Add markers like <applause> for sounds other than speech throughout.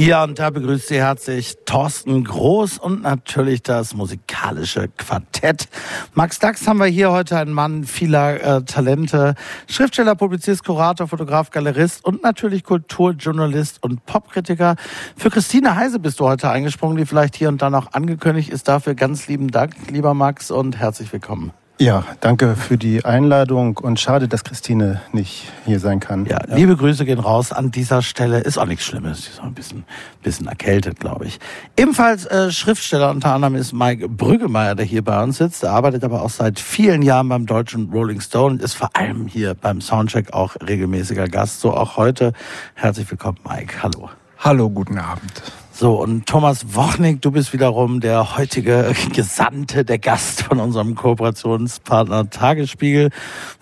Ja, und da begrüßt Sie herzlich Thorsten Groß und natürlich das musikalische Quartett. Max Dax haben wir hier heute einen Mann vieler äh, Talente. Schriftsteller, Publizist, Kurator, Fotograf, Galerist und natürlich Kulturjournalist und Popkritiker. Für Christine Heise bist du heute eingesprungen, die vielleicht hier und da noch angekündigt ist. Dafür ganz lieben Dank, lieber Max, und herzlich willkommen. Ja, danke für die Einladung und schade, dass Christine nicht hier sein kann. Ja, ja. liebe Grüße gehen raus an dieser Stelle. Ist auch nichts Schlimmes. Sie ist auch ein bisschen, bisschen erkältet, glaube ich. Ebenfalls äh, Schriftsteller unter anderem ist Mike Brüggemeier, der hier bei uns sitzt. Er arbeitet aber auch seit vielen Jahren beim deutschen Rolling Stone und ist vor allem hier beim Soundcheck auch regelmäßiger Gast. So auch heute. Herzlich willkommen, Mike. Hallo. Hallo, guten Abend. So, und Thomas Wochnik, du bist wiederum der heutige <laughs> Gesandte, der Gast von unserem Kooperationspartner Tagesspiegel,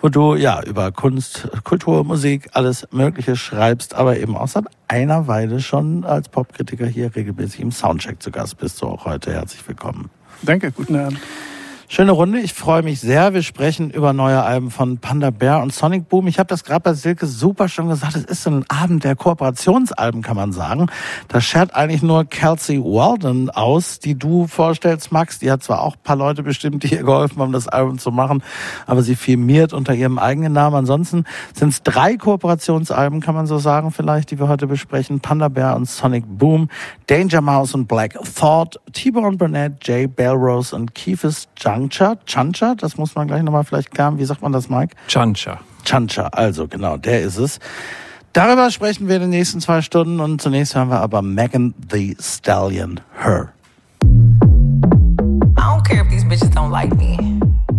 wo du ja über Kunst, Kultur, Musik, alles Mögliche schreibst, aber eben auch seit einer Weile schon als Popkritiker hier regelmäßig im Soundcheck zu Gast bist. Du auch heute herzlich willkommen. Danke, guten Abend. Schöne Runde, ich freue mich sehr. Wir sprechen über neue Alben von Panda Bear und Sonic Boom. Ich habe das gerade bei Silke super schon gesagt, es ist so ein Abend der Kooperationsalben, kann man sagen. Da schert eigentlich nur Kelsey Walden aus, die du vorstellst, Max. Die hat zwar auch paar Leute bestimmt, die ihr geholfen haben, das Album zu machen, aber sie firmiert unter ihrem eigenen Namen. Ansonsten sind es drei Kooperationsalben, kann man so sagen, vielleicht, die wir heute besprechen. Panda Bear und Sonic Boom, Danger Mouse und Black Thought, T-Bone Burnett, Jay Belrose und Keefus Jung Chancha, Chancha, das muss man gleich nochmal vielleicht klären. Wie sagt man das, Mike? Chancha. Chancha, also genau, der ist es. Darüber sprechen wir in den nächsten zwei Stunden und zunächst hören wir aber Megan the Stallion, Her. I don't care if these bitches don't like me.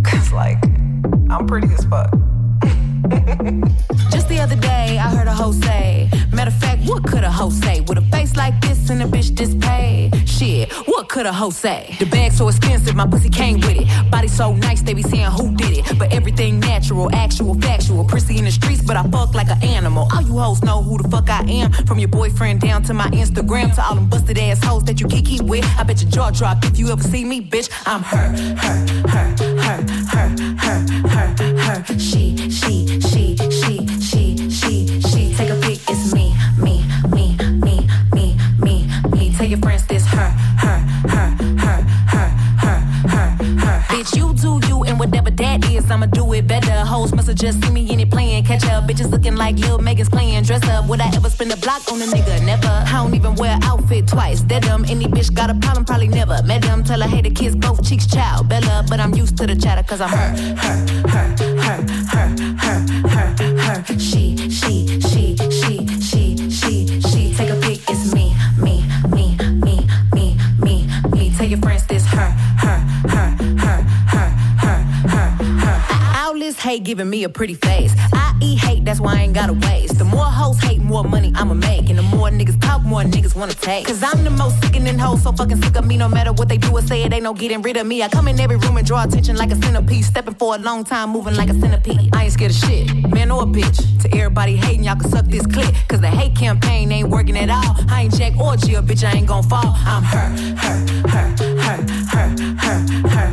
Cause like, I'm pretty as fuck. Just the other day, I heard a hoe say, what could a hoe say? With a face like this and a bitch this paid? Shit, what could a hoe say? The bag so expensive, my pussy came with it. Body so nice, they be saying who did it. But everything natural, actual, factual. Prissy in the streets, but I fuck like an animal. All you hoes know who the fuck I am. From your boyfriend down to my Instagram to all them busted ass hoes that you kiki with. I bet your jaw drop if you ever see me, bitch. I'm her, her, her, her, her, her, her, her. She, whatever that is, I'ma do it better. Hoes must have just seen me in it playing catch up. Bitches looking like Lil Megan's playing dress up. Would I ever spend a block on a nigga? Never. I don't even wear outfit twice. Dead them. Any bitch got a problem, probably never met them. Tell her, hey, the kids both cheeks child. Bella, but I'm used to the chatter, cause I'm her, her, her, her, her, her, her, her. This hate giving me a pretty face. I eat hate, that's why I ain't gotta waste. The more hoes hate, more money I'ma make. And the more niggas talk, more niggas wanna take. Cause I'm the most sickening hoe, so fucking sick of me. No matter what they do or say, it ain't no getting rid of me. I come in every room and draw attention like a centipede. Stepping for a long time, moving like a centipede. I ain't scared of shit, man or a bitch. To everybody hating, y'all can suck this clip. Cause the hate campaign ain't working at all. I ain't Jack or Jill, bitch, I ain't gon' fall. I'm her, her, her, her, her, her, her.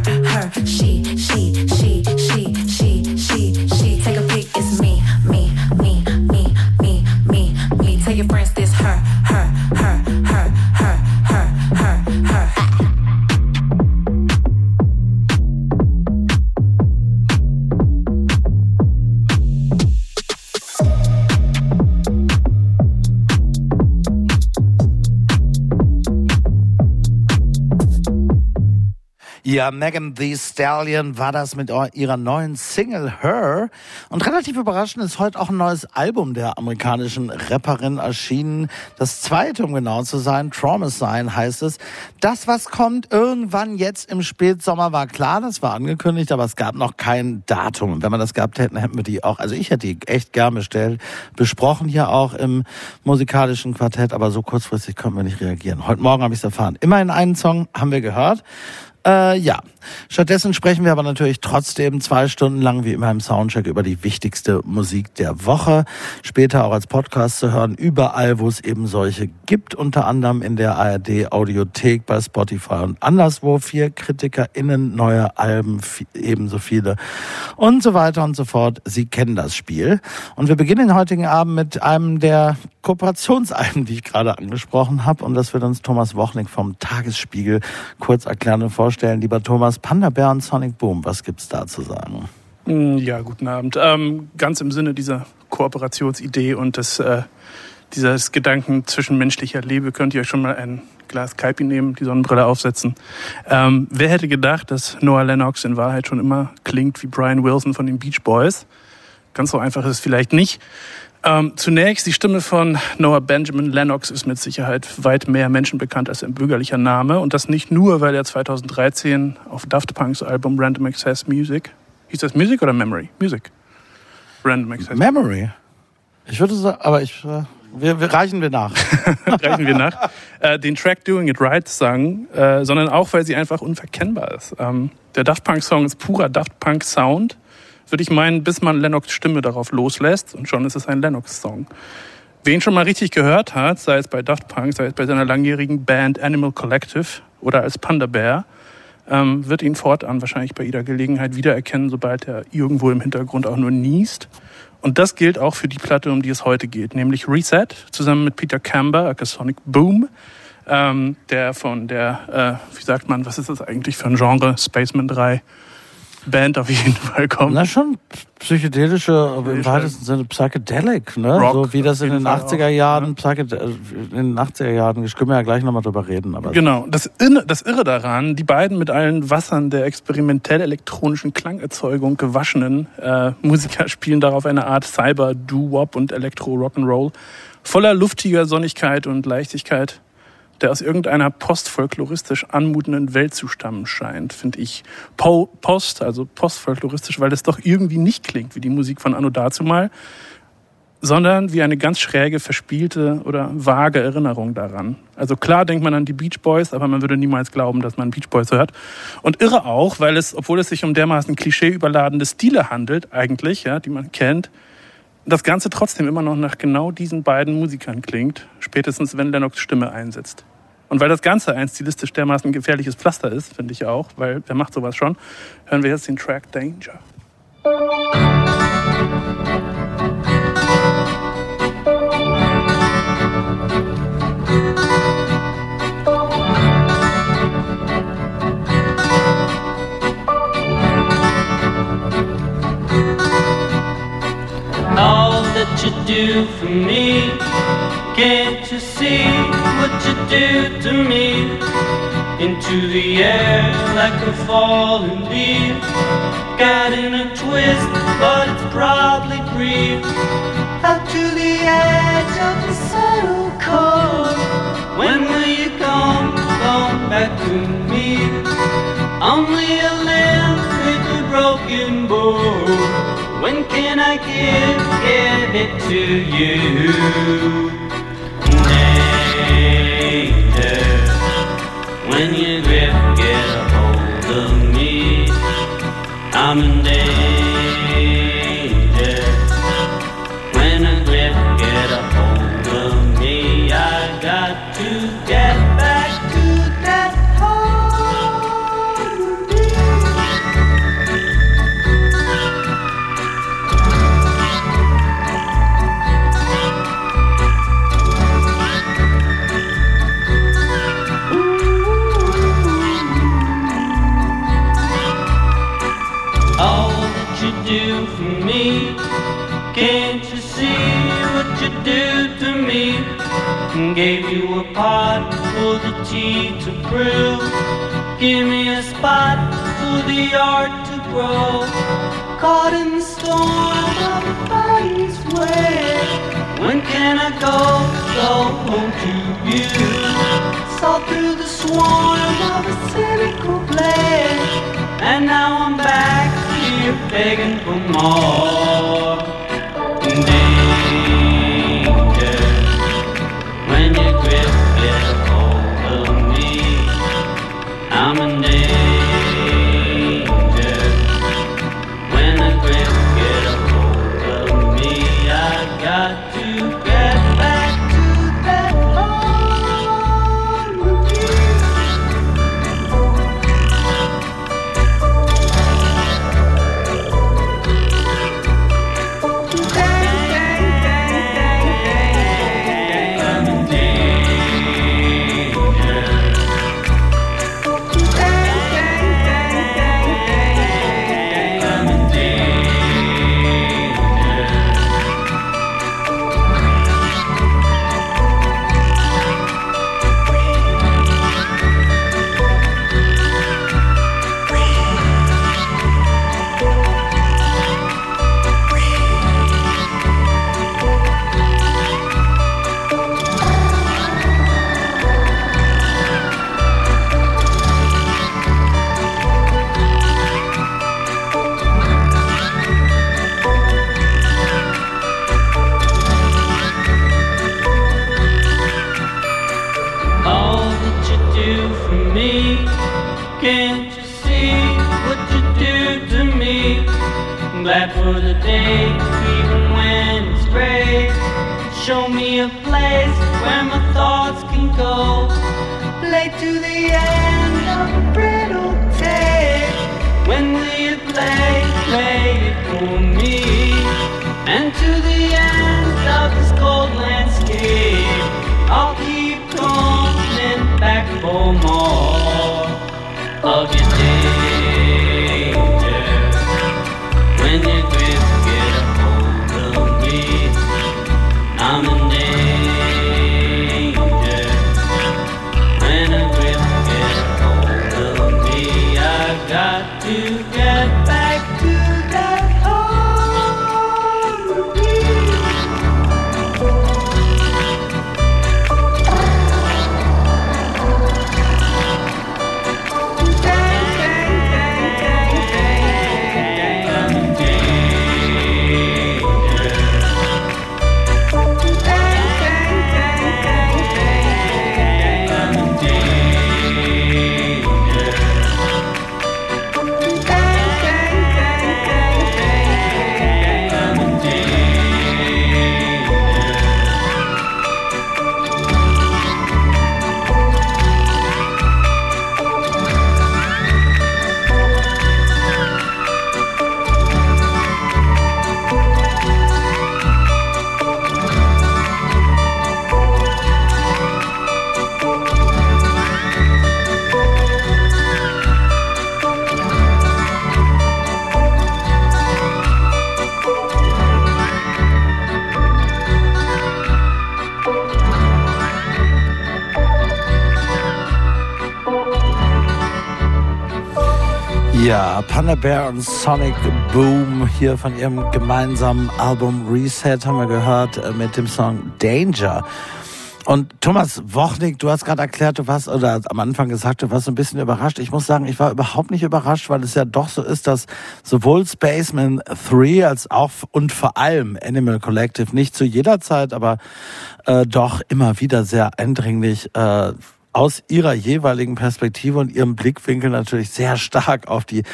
Ja, Megan the Stallion war das mit ihrer neuen Single Her. Und relativ überraschend ist heute auch ein neues Album der amerikanischen Rapperin erschienen. Das zweite, um genau zu sein, Trauma Sign heißt es. Das, was kommt irgendwann jetzt im Spätsommer, war klar, das war angekündigt, aber es gab noch kein Datum. Wenn wir das gehabt hätten, hätten wir die auch, also ich hätte die echt gern bestellt, besprochen hier auch im musikalischen Quartett, aber so kurzfristig konnten wir nicht reagieren. Heute Morgen habe ich es erfahren. Immerhin einen Song haben wir gehört. Äh, ja, Stattdessen sprechen wir aber natürlich trotzdem zwei Stunden lang wie immer im Soundcheck über die wichtigste Musik der Woche. Später auch als Podcast zu hören, überall, wo es eben solche gibt, unter anderem in der ARD Audiothek, bei Spotify und anderswo. Vier KritikerInnen, neue Alben, ebenso viele und so weiter und so fort. Sie kennen das Spiel. Und wir beginnen den heutigen Abend mit einem der Kooperationsalben, die ich gerade angesprochen habe. Und das wird uns Thomas Wochnik vom Tagesspiegel kurz erklären und vorstellen. Lieber Thomas, Panda Bär und Sonic Boom, was gibt's da zu sagen? Mm, ja, guten Abend. Ähm, ganz im Sinne dieser Kooperationsidee und des, äh, dieses Gedanken zwischenmenschlicher Liebe könnt ihr euch schon mal ein Glas Kaipi nehmen, die Sonnenbrille aufsetzen. Ähm, wer hätte gedacht, dass Noah Lennox in Wahrheit schon immer klingt wie Brian Wilson von den Beach Boys? Ganz so einfach ist es vielleicht nicht. Ähm, zunächst, die Stimme von Noah Benjamin Lennox ist mit Sicherheit weit mehr Menschen bekannt als ein bürgerlicher Name. Und das nicht nur, weil er 2013 auf Daft Punks Album Random Access Music, hieß das Music oder Memory? Music. Random Access. Memory. Ich würde sagen, aber ich, äh, wir, wir reichen wir nach. <laughs> reichen wir nach. Äh, den Track Doing It Right sang, äh, sondern auch, weil sie einfach unverkennbar ist. Ähm, der Daft Punk Song ist purer Daft Punk Sound würde ich meinen, bis man Lennox Stimme darauf loslässt und schon ist es ein Lennox-Song. Wen schon mal richtig gehört hat, sei es bei Daft Punk, sei es bei seiner langjährigen Band Animal Collective oder als Panda Bear, ähm, wird ihn fortan wahrscheinlich bei jeder Gelegenheit wiedererkennen, sobald er irgendwo im Hintergrund auch nur niest. Und das gilt auch für die Platte, um die es heute geht, nämlich Reset, zusammen mit Peter Camber, aka Sonic Boom, ähm, der von der, äh, wie sagt man, was ist das eigentlich für ein Genre, Spaceman 3, Band auf jeden Fall kommt. Na schon psychedelische, aber im weitesten Sinne Psychedelic, ne? Rock, so wie das in den 80er Jahren, ja. in den 80er Jahren, können wir ja gleich nochmal drüber reden. Aber genau, das Irre, das Irre daran, die beiden mit allen Wassern der experimentell-elektronischen Klangerzeugung gewaschenen äh, Musiker <laughs> spielen darauf eine Art Cyber, Doo-Wop und Elektro-Rock'n'Roll voller luftiger Sonnigkeit und Leichtigkeit der aus irgendeiner postfolkloristisch anmutenden Welt zu stammen scheint, finde ich. Po Post, also postfolkloristisch, weil das doch irgendwie nicht klingt wie die Musik von Anno dazumal, sondern wie eine ganz schräge, verspielte oder vage Erinnerung daran. Also klar denkt man an die Beach Boys, aber man würde niemals glauben, dass man Beach Boys hört. Und irre auch, weil es, obwohl es sich um dermaßen klischeeüberladene Stile handelt, eigentlich, ja, die man kennt, das Ganze trotzdem immer noch nach genau diesen beiden Musikern klingt, spätestens wenn Lennox Stimme einsetzt. Und weil das Ganze ein stilistisch dermaßen gefährliches Pflaster ist, finde ich auch, weil wer macht sowas schon, hören wir jetzt den Track Danger. You do for me? Can't you see what you do to me? Into the air like a falling leaf. Got in a twist, but it's probably brief. Out to the edge of the subtle cold. When will you come, come back to me? Only a limb with a broken bow. When can I give, give it to you? Danger, when you grip, Gave you a pot for the tea to brew. Give me a spot for the art to grow. Caught in the storm of body's way. When can I go, go home to you? Saw through the swarm of a cynical blade. And now I'm back you're begging for more. Bear und Sonic Boom hier von ihrem gemeinsamen Album Reset haben wir gehört äh, mit dem Song Danger. Und Thomas Wochnik, du hast gerade erklärt, du warst, oder am Anfang gesagt, du warst so ein bisschen überrascht. Ich muss sagen, ich war überhaupt nicht überrascht, weil es ja doch so ist, dass sowohl Spaceman 3 als auch und vor allem Animal Collective nicht zu jeder Zeit, aber äh, doch immer wieder sehr eindringlich äh, aus ihrer jeweiligen Perspektive und ihrem Blickwinkel natürlich sehr stark auf die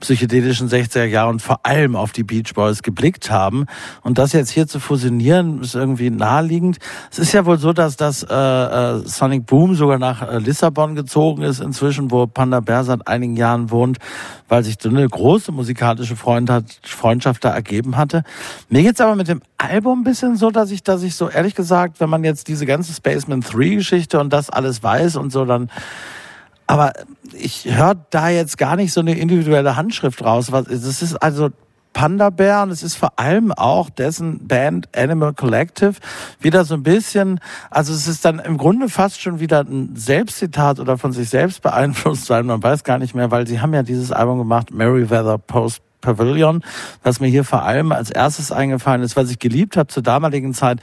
psychedelischen 60er Jahre und vor allem auf die Beach Boys geblickt haben. Und das jetzt hier zu fusionieren, ist irgendwie naheliegend. Es ist ja wohl so, dass das äh, äh, Sonic Boom sogar nach äh, Lissabon gezogen ist inzwischen, wo Panda Bear seit einigen Jahren wohnt, weil sich so eine große musikalische Freundschaft da ergeben hatte. Mir geht's aber mit dem Album ein bisschen so, dass ich, dass ich so ehrlich gesagt, wenn man jetzt diese ganze Spaceman 3 Geschichte und das alles weiß und so, dann aber ich höre da jetzt gar nicht so eine individuelle Handschrift raus. Es ist also Panda Bear und es ist vor allem auch dessen Band Animal Collective wieder so ein bisschen, also es ist dann im Grunde fast schon wieder ein Selbstzitat oder von sich selbst beeinflusst sein, man weiß gar nicht mehr, weil sie haben ja dieses Album gemacht, Merryweather Post Pavilion, was mir hier vor allem als erstes eingefallen ist, was ich geliebt habe zur damaligen Zeit,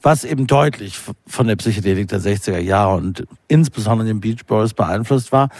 was eben deutlich von der Psychedelik der 60er Jahre und insbesondere den Beach Boys beeinflusst war.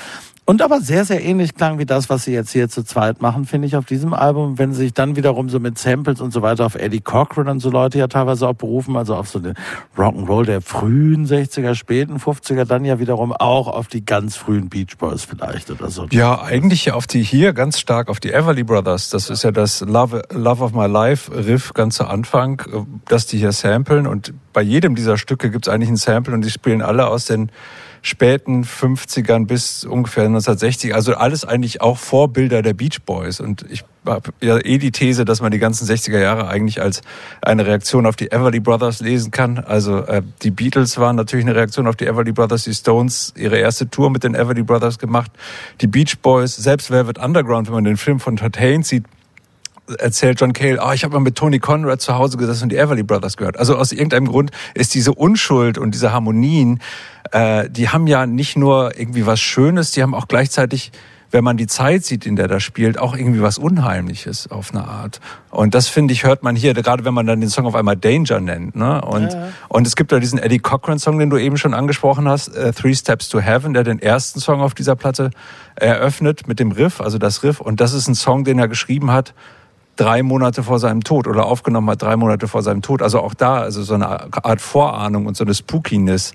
Und aber sehr, sehr ähnlich klang wie das, was sie jetzt hier zu zweit machen, finde ich, auf diesem Album. Wenn sie sich dann wiederum so mit Samples und so weiter auf Eddie Cochran und so Leute ja teilweise auch berufen, also auf so den Rock'n'Roll der frühen 60er, späten 50er, dann ja wiederum auch auf die ganz frühen Beach Boys vielleicht oder so. Ja, eigentlich auf die hier ganz stark auf die Everly Brothers. Das ist ja das Love, Love of My Life Riff ganz zu Anfang, dass die hier samplen und bei jedem dieser Stücke gibt es eigentlich ein Sample und die spielen alle aus den späten 50ern bis ungefähr 1960. Also alles eigentlich auch Vorbilder der Beach Boys. Und ich habe ja eh die These, dass man die ganzen 60er Jahre eigentlich als eine Reaktion auf die Everly Brothers lesen kann. Also äh, die Beatles waren natürlich eine Reaktion auf die Everly Brothers, die Stones ihre erste Tour mit den Everly Brothers gemacht, die Beach Boys, selbst Velvet Underground, wenn man den Film von Todd Haynes sieht, erzählt John Cale, oh, ich habe mal mit Tony Conrad zu Hause gesessen und die Everly Brothers gehört. Also aus irgendeinem Grund ist diese Unschuld und diese Harmonien, äh, die haben ja nicht nur irgendwie was Schönes, die haben auch gleichzeitig, wenn man die Zeit sieht, in der das spielt, auch irgendwie was Unheimliches auf eine Art. Und das finde ich hört man hier, gerade wenn man dann den Song auf einmal Danger nennt. Ne? Und ja. und es gibt da diesen Eddie Cochran Song, den du eben schon angesprochen hast, äh, Three Steps to Heaven, der den ersten Song auf dieser Platte eröffnet mit dem Riff, also das Riff. Und das ist ein Song, den er geschrieben hat drei Monate vor seinem Tod oder aufgenommen hat drei Monate vor seinem Tod. Also auch da, also so eine Art Vorahnung und so eine Spookiness.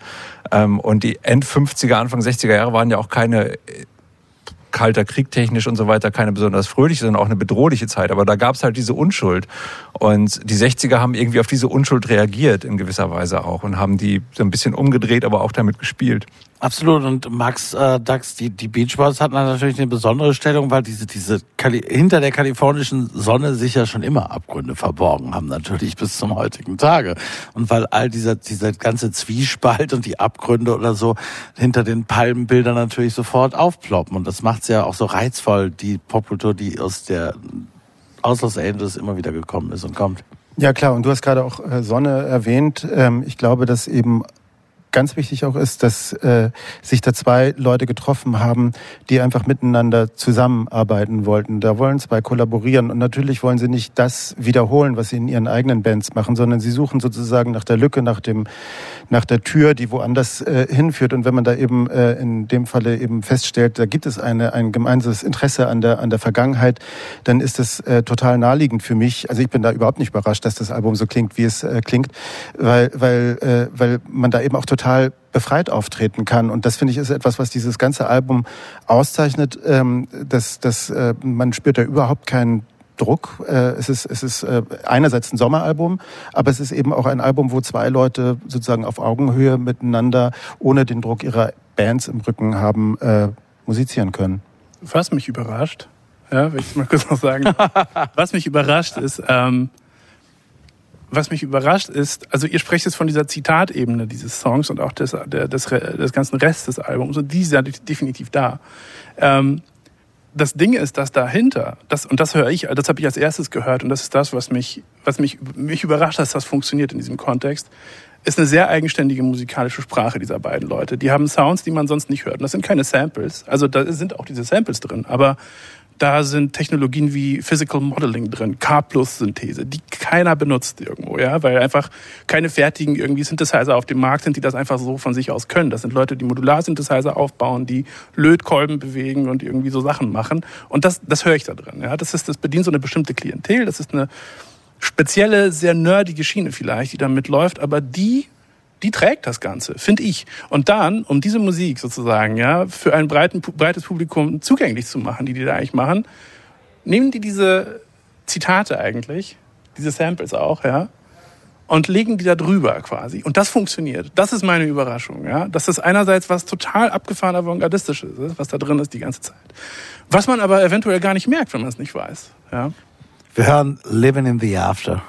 Ähm, und die End 50er, Anfang 60er Jahre waren ja auch keine äh, kalter Krieg technisch und so weiter keine besonders fröhliche, sondern auch eine bedrohliche Zeit. Aber da gab es halt diese Unschuld. Und die 60er haben irgendwie auf diese Unschuld reagiert in gewisser Weise auch und haben die so ein bisschen umgedreht, aber auch damit gespielt. Absolut. Und Max äh, Dax, die, die Beach Boys hatten natürlich eine besondere Stellung, weil diese, diese Kali hinter der kalifornischen Sonne sich ja schon immer Abgründe verborgen haben, natürlich bis zum heutigen Tage. Und weil all dieser, dieser ganze Zwiespalt und die Abgründe oder so hinter den Palmenbildern natürlich sofort aufploppen. Und das macht's ja auch so reizvoll, die Popkultur, die aus der aus Los Angeles immer wieder gekommen ist und kommt. Ja klar, und du hast gerade auch äh, Sonne erwähnt. Ähm, ich glaube, dass eben ganz wichtig auch ist, dass äh, sich da zwei Leute getroffen haben, die einfach miteinander zusammenarbeiten wollten. Da wollen zwei kollaborieren und natürlich wollen sie nicht das wiederholen, was sie in ihren eigenen Bands machen, sondern sie suchen sozusagen nach der Lücke, nach dem, nach der Tür, die woanders äh, hinführt. Und wenn man da eben äh, in dem Falle eben feststellt, da gibt es eine, ein gemeinsames Interesse an der, an der Vergangenheit, dann ist das äh, total naheliegend für mich. Also ich bin da überhaupt nicht überrascht, dass das Album so klingt, wie es äh, klingt, weil, weil, äh, weil man da eben auch total total befreit auftreten kann. Und das finde ich ist etwas, was dieses ganze Album auszeichnet. Ähm, dass, dass äh, man spürt da überhaupt keinen Druck. Äh, es ist, es ist äh, einerseits ein Sommeralbum, aber es ist eben auch ein Album, wo zwei Leute sozusagen auf Augenhöhe miteinander, ohne den Druck ihrer Bands im Rücken haben, äh, musizieren können. Was mich überrascht, ja, will ich mal kurz noch sagen, <laughs> was mich überrascht ist, ähm, was mich überrascht ist, also ihr sprecht jetzt von dieser Zitatebene dieses Songs und auch des, der, des, des ganzen Rest des Albums und die ja definitiv da. Ähm, das Ding ist, dass dahinter, das, und das höre ich, das habe ich als erstes gehört und das ist das, was mich, was mich, mich überrascht, dass das funktioniert in diesem Kontext, ist eine sehr eigenständige musikalische Sprache dieser beiden Leute. Die haben Sounds, die man sonst nicht hört. Und das sind keine Samples. Also da sind auch diese Samples drin, aber da sind Technologien wie Physical Modeling drin, K-Plus-Synthese, die keiner benutzt irgendwo, ja, weil einfach keine fertigen irgendwie Synthesizer auf dem Markt sind, die das einfach so von sich aus können. Das sind Leute, die Modular-Synthesizer aufbauen, die Lötkolben bewegen und irgendwie so Sachen machen. Und das, das höre ich da drin, ja. Das ist, das bedient so eine bestimmte Klientel. Das ist eine spezielle, sehr nerdige Schiene vielleicht, die da mitläuft, aber die die trägt das Ganze, finde ich. Und dann, um diese Musik sozusagen, ja, für ein breiten, breites Publikum zugänglich zu machen, die die da eigentlich machen, nehmen die diese Zitate eigentlich, diese Samples auch, ja, und legen die da drüber quasi. Und das funktioniert. Das ist meine Überraschung, ja. Das ist einerseits was total abgefahren avantgardistisches ist, was da drin ist die ganze Zeit. Was man aber eventuell gar nicht merkt, wenn man es nicht weiß, ja. Wir hören Living in the After.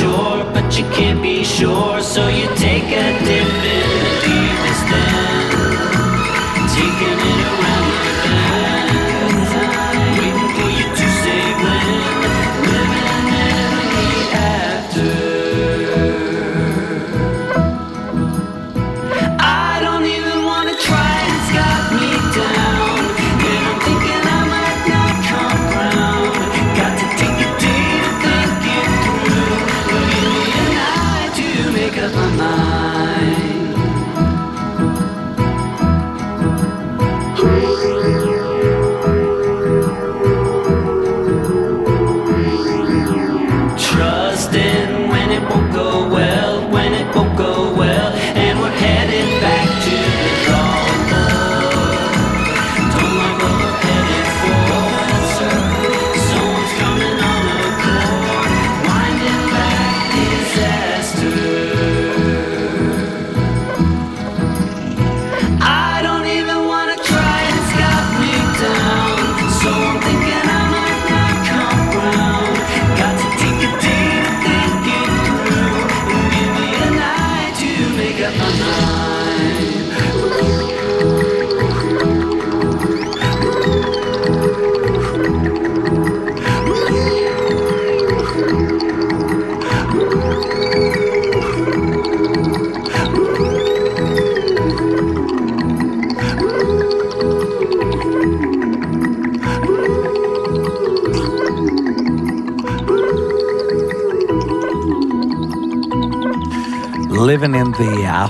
Sure, but you can't be sure, so you take a dip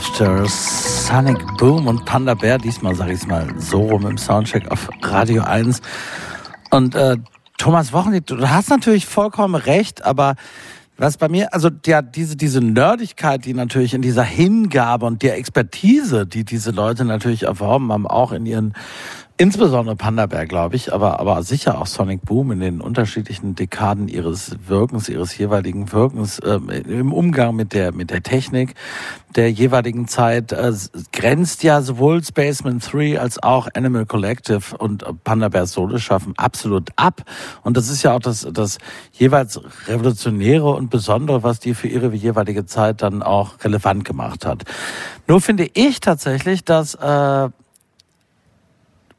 the Afters, Sonic Boom und Panda Bear. Diesmal sage ich es mal so rum im Soundcheck auf Radio 1. Und äh, Thomas Wochenlied, du hast natürlich vollkommen recht, aber was bei mir, also ja, diese, diese Nerdigkeit, die natürlich in dieser Hingabe und der Expertise, die diese Leute natürlich erworben haben, auch in ihren insbesondere Panda Bear, glaube ich, aber, aber sicher auch Sonic Boom in den unterschiedlichen Dekaden ihres Wirkens, ihres jeweiligen Wirkens äh, im Umgang mit der, mit der Technik der jeweiligen Zeit äh, grenzt ja sowohl Spaceman 3 als auch Animal Collective und Panda Bear Solo schaffen absolut ab. Und das ist ja auch das, das jeweils Revolutionäre und Besondere, was die für ihre jeweilige Zeit dann auch relevant gemacht hat. Nur finde ich tatsächlich, dass äh,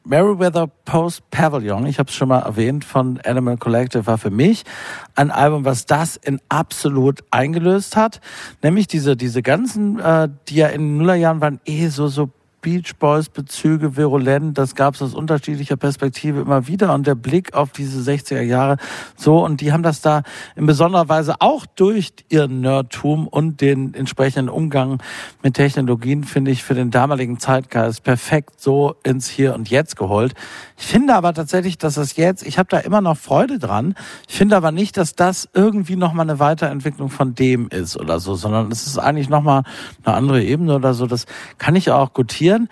Meriwether Post Pavilion, ich habe es schon mal erwähnt, von Animal Collective war für mich ein Album, was das in absolut eingelöst hat. Nämlich diese, diese ganzen, äh, die ja in Nullerjahren waren, eh so, so Beach Boys Bezüge virulent. Das gab es aus unterschiedlicher Perspektive immer wieder. Und der Blick auf diese 60er Jahre so. Und die haben das da in besonderer Weise auch durch ihren Nerdtum und den entsprechenden Umgang mit Technologien, finde ich, für den damaligen Zeitgeist perfekt so ins Hier und Jetzt geholt. Ich finde aber tatsächlich, dass das jetzt, ich habe da immer noch Freude dran. Ich finde aber nicht, dass das irgendwie nochmal eine Weiterentwicklung von dem ist oder so, sondern es ist eigentlich nochmal eine andere Ebene oder so. Das kann ich auch gutieren passieren.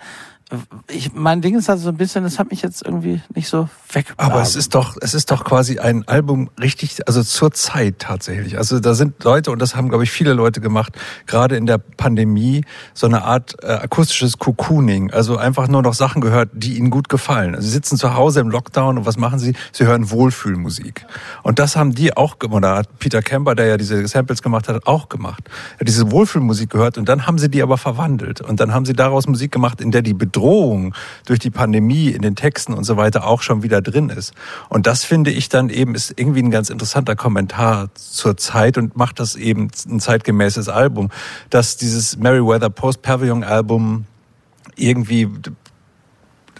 Ich, mein Ding ist also so ein bisschen, das hat mich jetzt irgendwie nicht so weg. Aber es ist doch, es ist doch quasi ein Album richtig, also zur Zeit tatsächlich. Also da sind Leute, und das haben, glaube ich, viele Leute gemacht, gerade in der Pandemie, so eine Art äh, akustisches Cocooning. Also einfach nur noch Sachen gehört, die ihnen gut gefallen. Also sie sitzen zu Hause im Lockdown und was machen sie? Sie hören Wohlfühlmusik. Und das haben die auch gemacht. Da hat Peter Kemper, der ja diese Samples gemacht hat, auch gemacht. Er hat diese Wohlfühlmusik gehört und dann haben sie die aber verwandelt. Und dann haben sie daraus Musik gemacht, in der die Bedrohung Bedrohung durch die Pandemie in den Texten und so weiter auch schon wieder drin ist. Und das finde ich dann eben ist irgendwie ein ganz interessanter Kommentar zur Zeit und macht das eben ein zeitgemäßes Album, dass dieses Merryweather Post Pavilion Album irgendwie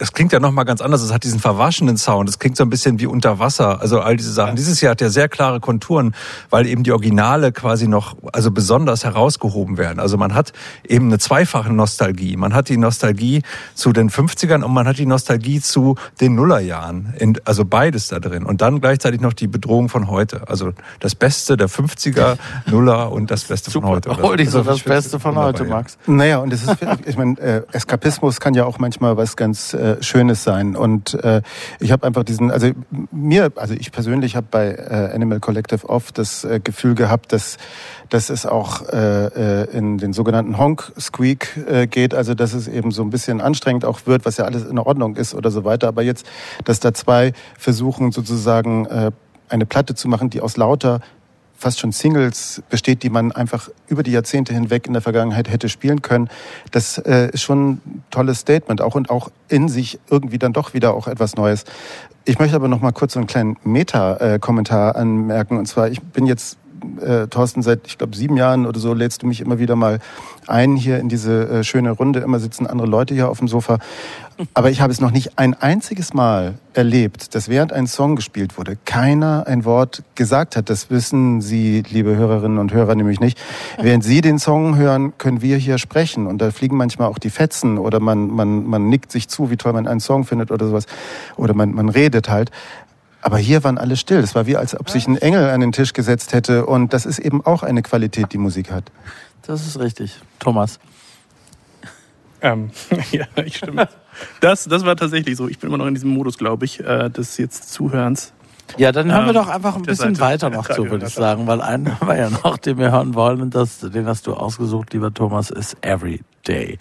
das klingt ja nochmal ganz anders. Es hat diesen verwaschenen Sound. Es klingt so ein bisschen wie unter Wasser. Also all diese Sachen. Dieses Jahr hat ja sehr klare Konturen, weil eben die Originale quasi noch, also besonders herausgehoben werden. Also man hat eben eine zweifache Nostalgie. Man hat die Nostalgie zu den 50ern und man hat die Nostalgie zu den Nullerjahren. Also beides da drin. Und dann gleichzeitig noch die Bedrohung von heute. Also das Beste der 50er, <laughs> Nuller und das Beste Super. von heute. Hol dich so das Beste von heute, Max. Naja, und es ist, ich meine, äh, Eskapismus kann ja auch manchmal was ganz äh, Schönes sein. Und äh, ich habe einfach diesen, also mir, also ich persönlich habe bei äh, Animal Collective oft das äh, Gefühl gehabt, dass dass es auch äh, äh, in den sogenannten Honk Squeak äh, geht, also dass es eben so ein bisschen anstrengend auch wird, was ja alles in Ordnung ist oder so weiter. Aber jetzt, dass da zwei versuchen sozusagen äh, eine Platte zu machen, die aus lauter fast schon Singles besteht, die man einfach über die Jahrzehnte hinweg in der Vergangenheit hätte spielen können. Das äh, ist schon ein tolles Statement auch und auch in sich irgendwie dann doch wieder auch etwas Neues. Ich möchte aber noch mal kurz so einen kleinen Meta-Kommentar anmerken. Und zwar, ich bin jetzt äh, Thorsten, seit, ich glaube, sieben Jahren oder so lädst du mich immer wieder mal ein hier in diese äh, schöne Runde. Immer sitzen andere Leute hier auf dem Sofa. Aber ich habe es noch nicht ein einziges Mal erlebt, dass während ein Song gespielt wurde, keiner ein Wort gesagt hat. Das wissen Sie, liebe Hörerinnen und Hörer, nämlich nicht. Während Sie den Song hören, können wir hier sprechen. Und da fliegen manchmal auch die Fetzen oder man, man, man nickt sich zu, wie toll man einen Song findet oder sowas. Oder man, man redet halt. Aber hier waren alle still. Es war wie, als ob sich ein Engel an den Tisch gesetzt hätte. Und das ist eben auch eine Qualität, die Musik hat. Das ist richtig. Thomas. Ähm, <laughs> ja, ich stimme. Das, das war tatsächlich so. Ich bin immer noch in diesem Modus, glaube ich, äh, des jetzt Zuhörens. Ja, dann hören wir Ähm, doch einfach ein bisschen Seite weiter noch <laughs> zu, würde ich sagen, weil einen haben wir ja noch, den wir hören wollen und das, den hast du ausgesucht, lieber Thomas, ist Every Day.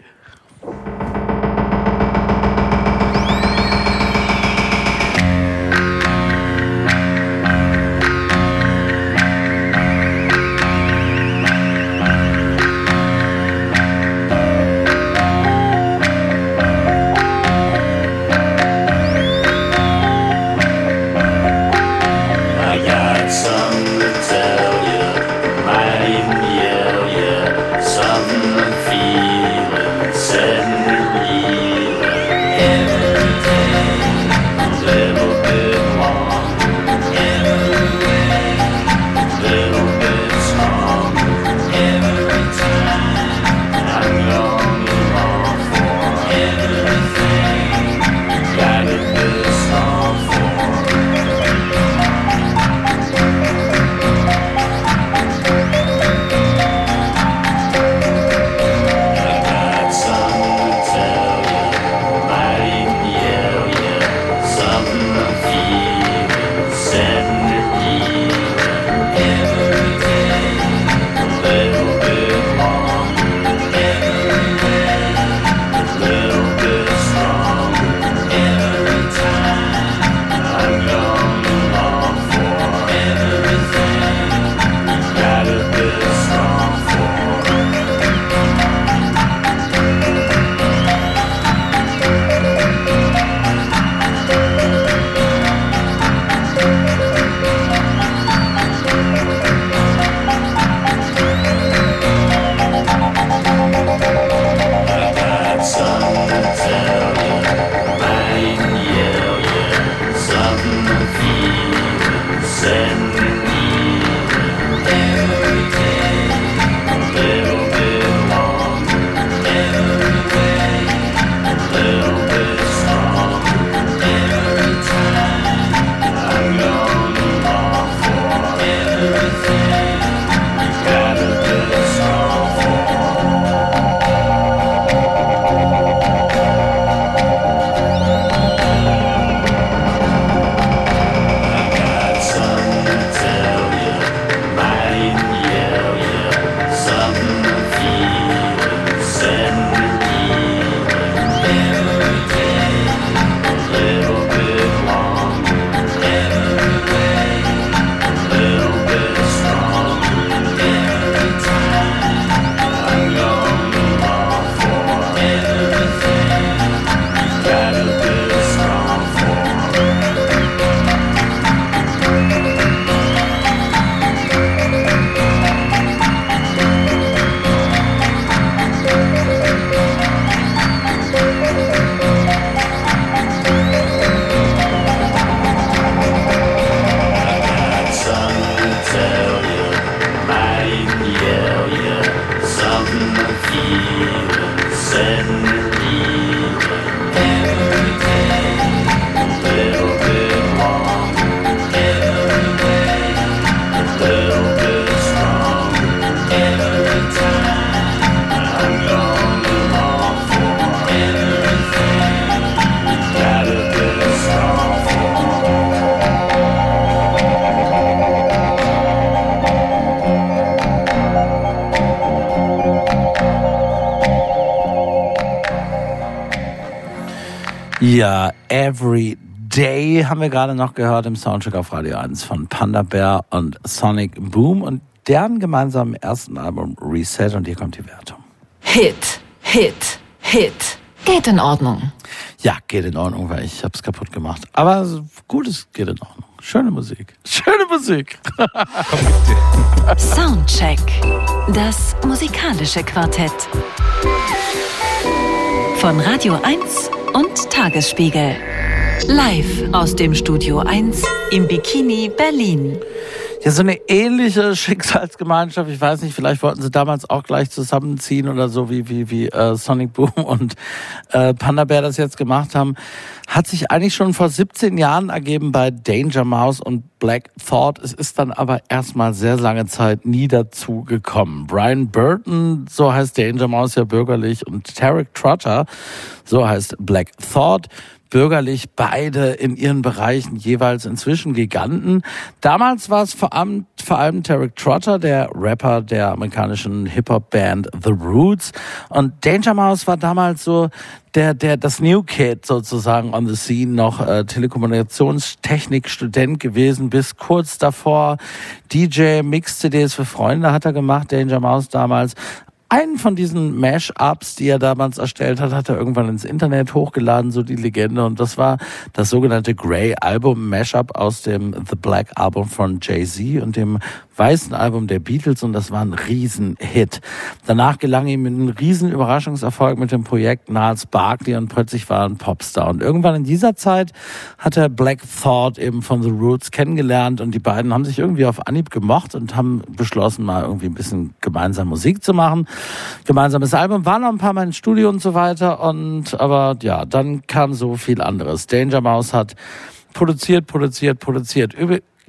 Ja, Every Day haben wir gerade noch gehört im Soundtrack auf Radio 1 von Panda Bear und Sonic Boom und deren gemeinsamen ersten Album Reset und hier kommt die Wertung. Hit, Hit, Hit. Geht in Ordnung. Ja, geht in Ordnung, weil ich hab's kaputt gemacht. Aber gut, es geht in Ordnung. Schöne Musik. Schöne Musik. <laughs> Soundcheck. Das musikalische Quartett. Von Radio 1 und Tagesspiegel. Live aus dem Studio 1 im Bikini Berlin. Ja, so eine ähnliche <laughs> Schicksalsgemeinschaft. Ich weiß nicht, vielleicht wollten sie damals auch gleich zusammenziehen oder so, wie, wie, wie äh, Sonic Boom <laughs> und äh, Panda Bear das jetzt gemacht haben. Hat sich eigentlich schon vor 17 Jahren ergeben bei Danger Mouse und Black Thought. Es ist dann aber erstmal sehr lange Zeit nie dazu gekommen. Brian Burton, so heißt Danger Mouse ja bürgerlich, und Tarek Trotter, so heißt Black Thought bürgerlich beide in ihren Bereichen jeweils inzwischen Giganten. Damals war es vor allem, vor allem Tarek Trotter, der Rapper der amerikanischen Hip-Hop-Band The Roots. Und Danger Mouse war damals so der, der, das New Kid sozusagen on the scene, noch äh, Telekommunikationstechnik-Student gewesen, bis kurz davor DJ Mix-CDs für Freunde hat er gemacht, Danger Mouse damals einen von diesen Mash-Ups, die er damals erstellt hat, hat er irgendwann ins Internet hochgeladen, so die Legende. Und das war das sogenannte Grey Album Mash-Up aus dem The Black Album von Jay-Z und dem weißen Album der Beatles und das war ein Riesenhit. Danach gelang ihm ein riesen Überraschungserfolg mit dem Projekt Niles Barkley und plötzlich war er ein Popstar. Und irgendwann in dieser Zeit hat er Black Thought eben von The Roots kennengelernt und die beiden haben sich irgendwie auf Anhieb gemocht und haben beschlossen, mal irgendwie ein bisschen gemeinsam Musik zu machen. Gemeinsames Album, war noch ein paar Mal ins Studio und so weiter und aber ja, dann kam so viel anderes. Danger Mouse hat produziert, produziert, produziert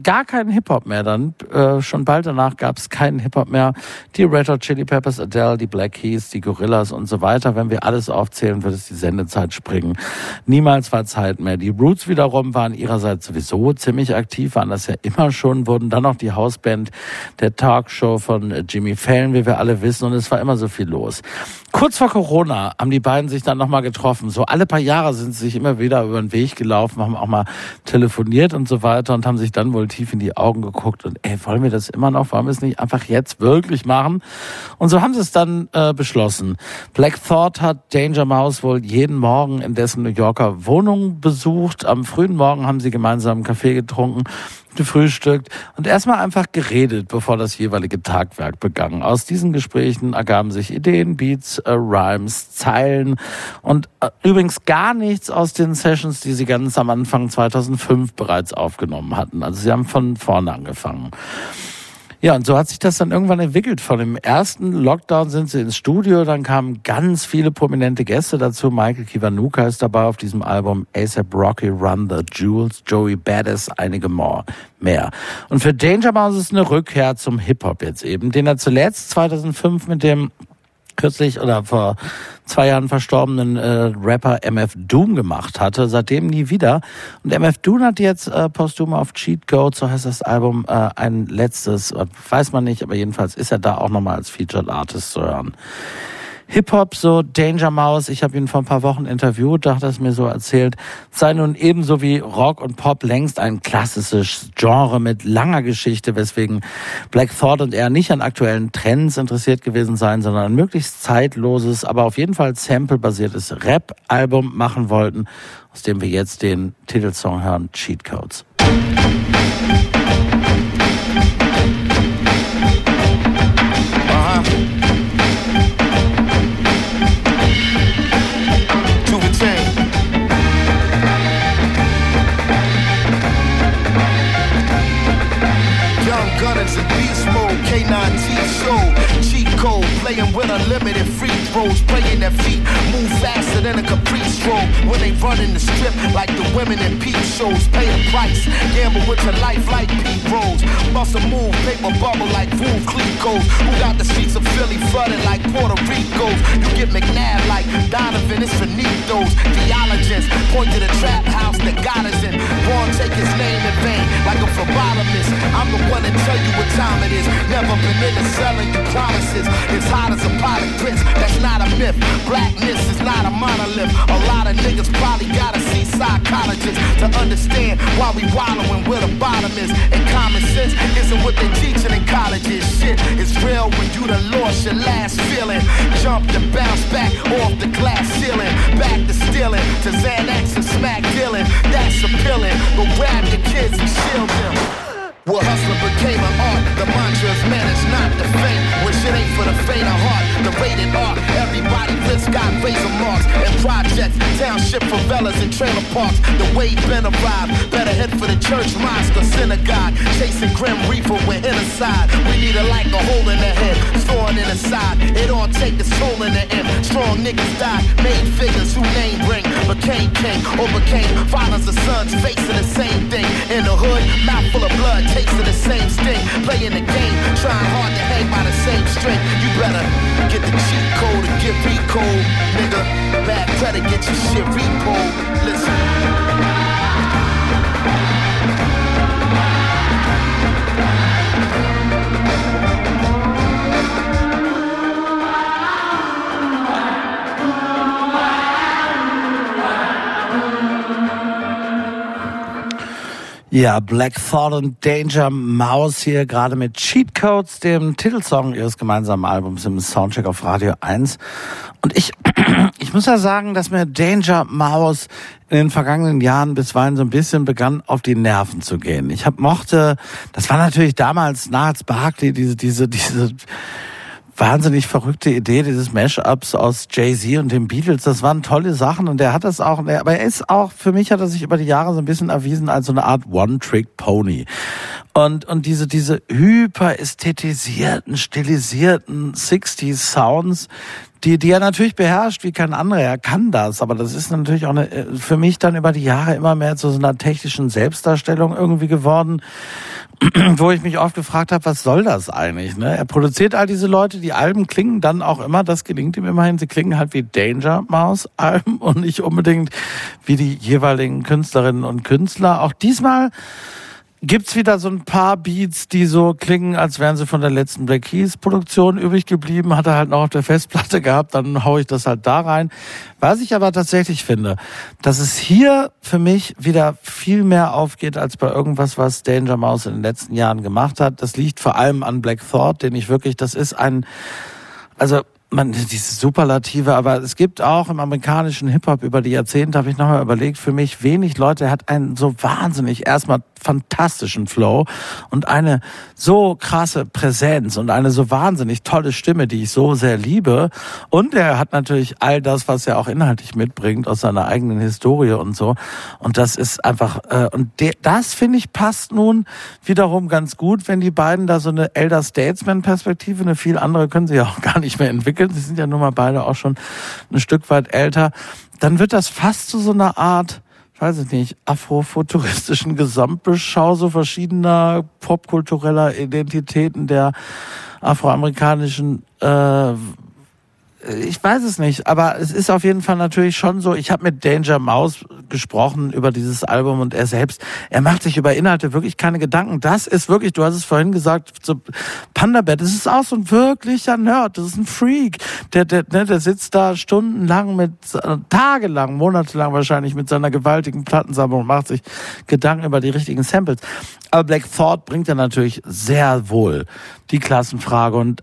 gar keinen Hip-Hop mehr dann. Äh, schon bald danach gab es keinen Hip-Hop mehr. Die Red Hot Chili Peppers, Adele, die Black Keys, die Gorillas und so weiter. Wenn wir alles aufzählen, wird es die Sendezeit springen. Niemals war Zeit mehr. Die Roots wiederum waren ihrerseits sowieso ziemlich aktiv, waren das ja immer schon, wurden dann noch die Hausband der Talkshow von Jimmy Fallon, wie wir alle wissen. Und es war immer so viel los. Kurz vor Corona haben die beiden sich dann nochmal getroffen. So alle paar Jahre sind sie sich immer wieder über den Weg gelaufen, haben auch mal telefoniert und so weiter und haben sich dann wohl tief in die Augen geguckt und ey, wollen wir das immer noch? Wollen wir es nicht einfach jetzt wirklich machen? Und so haben sie es dann äh, beschlossen. Black Thought hat Danger Mouse wohl jeden Morgen in dessen New Yorker Wohnung besucht. Am frühen Morgen haben sie gemeinsam Kaffee getrunken gefrühstückt und erstmal einfach geredet, bevor das jeweilige Tagwerk begann. Aus diesen Gesprächen ergaben sich Ideen, Beats, äh, Rhymes, Zeilen und äh, übrigens gar nichts aus den Sessions, die sie ganz am Anfang 2005 bereits aufgenommen hatten. Also sie haben von vorne angefangen. Ja, und so hat sich das dann irgendwann entwickelt. Von dem ersten Lockdown sind sie ins Studio, dann kamen ganz viele prominente Gäste dazu. Michael Kiwanuka ist dabei auf diesem Album, ASAP Rocky, Run the Jewels, Joey Badass, einige more, mehr. Und für Danger Mouse ist eine Rückkehr zum Hip-Hop jetzt eben, den er zuletzt 2005 mit dem kürzlich oder vor zwei Jahren verstorbenen äh, Rapper MF Doom gemacht hatte, seitdem nie wieder. Und MF Doom hat jetzt äh, posthum auf Cheat Code, so heißt das Album, äh, ein letztes, weiß man nicht, aber jedenfalls ist er da auch nochmal als Featured Artist zu hören. Hip-Hop, so Danger Mouse, ich habe ihn vor ein paar Wochen interviewt, da hat er es mir so erzählt, sei nun ebenso wie Rock und Pop längst ein klassisches Genre mit langer Geschichte, weswegen Black Thought und er nicht an aktuellen Trends interessiert gewesen seien, sondern ein möglichst zeitloses, aber auf jeden Fall sample-basiertes Rap-Album machen wollten, aus dem wir jetzt den Titelsong hören, Cheat Codes. sense beast mode. K9T playing with unlimited free throws, playing their feet, move faster than a caprice stroke. When they run in the strip like the women in peep shows, pay a price, gamble with your life like Pete Rose. Bust a move, paper bubble like Roof Clicos. Who got the streets of Philly flooded like Puerto Rico's? You get McNabb like Donovan, it's finito's. Theologists point to the trap house that God is in. Born take his name in vain like a phlebotomist. I'm the one to tell you what time it is. Never been into selling you promises. It's hot pot of grits. That's not a myth. Blackness is not a monolith. A lot of niggas probably gotta see psychologists to understand why we wallowing where the bottom is. And common sense isn't what they're teaching in colleges. Shit is real when you done lost your last feeling. Jump and bounce back off the glass ceiling. Back to stealing, to Xanax and smack dealing. That's appealing. But grab your kids and shield them. Well, hustler became an art. The mantra is managed not to faint. When shit ain't for the faint of heart. The rated R. Everybody list got razor marks and projects. Township favelas and trailer parks. The way been arrived. Better head for the church, mosque, or synagogue. Chasing grim reaper with hit aside. We need a like a hole in the head. Thorn in the side. It all take its toll in the end. Strong niggas die. Made figures who name bring. Became king overcame fathers or sons. Facing the same thing. In the hood, mouth full of blood. Tasting the same sting. Playing the game. Trying hard to hang by the same string. You better get the cheat code and get recode. Nigga, bad credit, get your shit repo. Listen. Ja, Black Thought und Danger Mouse hier gerade mit Cheat Codes, dem Titelsong ihres gemeinsamen Albums im Soundcheck auf Radio 1. Und ich, <clears throat> ich muss ja sagen, dass mir Danger Mouse in den vergangenen Jahren bisweilen so ein bisschen begann, auf die Nerven zu gehen. Ich hab mochte, das war natürlich damals Nahels Barkley, diese, diese, diese, wahnsinnig verrückte Idee dieses Mashups aus Jay-Z und den Beatles. Das waren tolle Sachen und er hat das auch, aber er ist auch, für mich hat er sich über die Jahre so ein bisschen erwiesen als so eine Art One-Trick-Pony. Und, und diese, diese hyperästhetisierten, stilisierten 60s Sounds, die, die er natürlich beherrscht wie kein anderer. Er kann das, aber das ist natürlich auch eine, für mich dann über die Jahre immer mehr zu so einer technischen Selbstdarstellung irgendwie geworden, <clears throat> wo ich mich oft gefragt habe, was soll das eigentlich? Ne? Er produziert all diese Leute, die Alben klingen dann auch immer, das gelingt ihm immerhin, sie klingen halt wie Danger Mouse Alben und nicht unbedingt wie die jeweiligen Künstlerinnen und Künstler. Auch diesmal gibt's wieder so ein paar Beats, die so klingen, als wären sie von der letzten Black Keys Produktion übrig geblieben. Hat er halt noch auf der Festplatte gehabt, dann hau ich das halt da rein. Was ich aber tatsächlich finde, dass es hier für mich wieder viel mehr aufgeht als bei irgendwas, was Danger Mouse in den letzten Jahren gemacht hat. Das liegt vor allem an Black Thought, den ich wirklich, das ist ein, also man, diese Superlative, aber es gibt auch im amerikanischen Hip-Hop über die Jahrzehnte, habe ich nochmal überlegt, für mich wenig Leute, hat einen so wahnsinnig erstmal fantastischen Flow und eine so krasse Präsenz und eine so wahnsinnig tolle Stimme, die ich so sehr liebe. Und er hat natürlich all das, was er auch inhaltlich mitbringt aus seiner eigenen Historie und so. Und das ist einfach, äh, und de, das finde ich passt nun wiederum ganz gut, wenn die beiden da so eine Elder Statesman-Perspektive, eine viel andere können sie ja auch gar nicht mehr entwickeln. Sie sind ja nun mal beide auch schon ein Stück weit älter. Dann wird das fast zu so einer Art, weiß ich nicht, afrofuturistischen Gesamtbeschau so verschiedener popkultureller Identitäten der afroamerikanischen äh, ich weiß es nicht, aber es ist auf jeden Fall natürlich schon so. Ich habe mit Danger Mouse gesprochen über dieses Album und er selbst, er macht sich über Inhalte wirklich keine Gedanken. Das ist wirklich, du hast es vorhin gesagt, so Panda Bad, das ist auch so ein wirklicher Nerd, das ist ein Freak. Der, der, ne, der sitzt da stundenlang mit, äh, tagelang, monatelang wahrscheinlich mit seiner gewaltigen Plattensammlung und macht sich Gedanken über die richtigen Samples. Aber Black Thought bringt ja natürlich sehr wohl die Klassenfrage und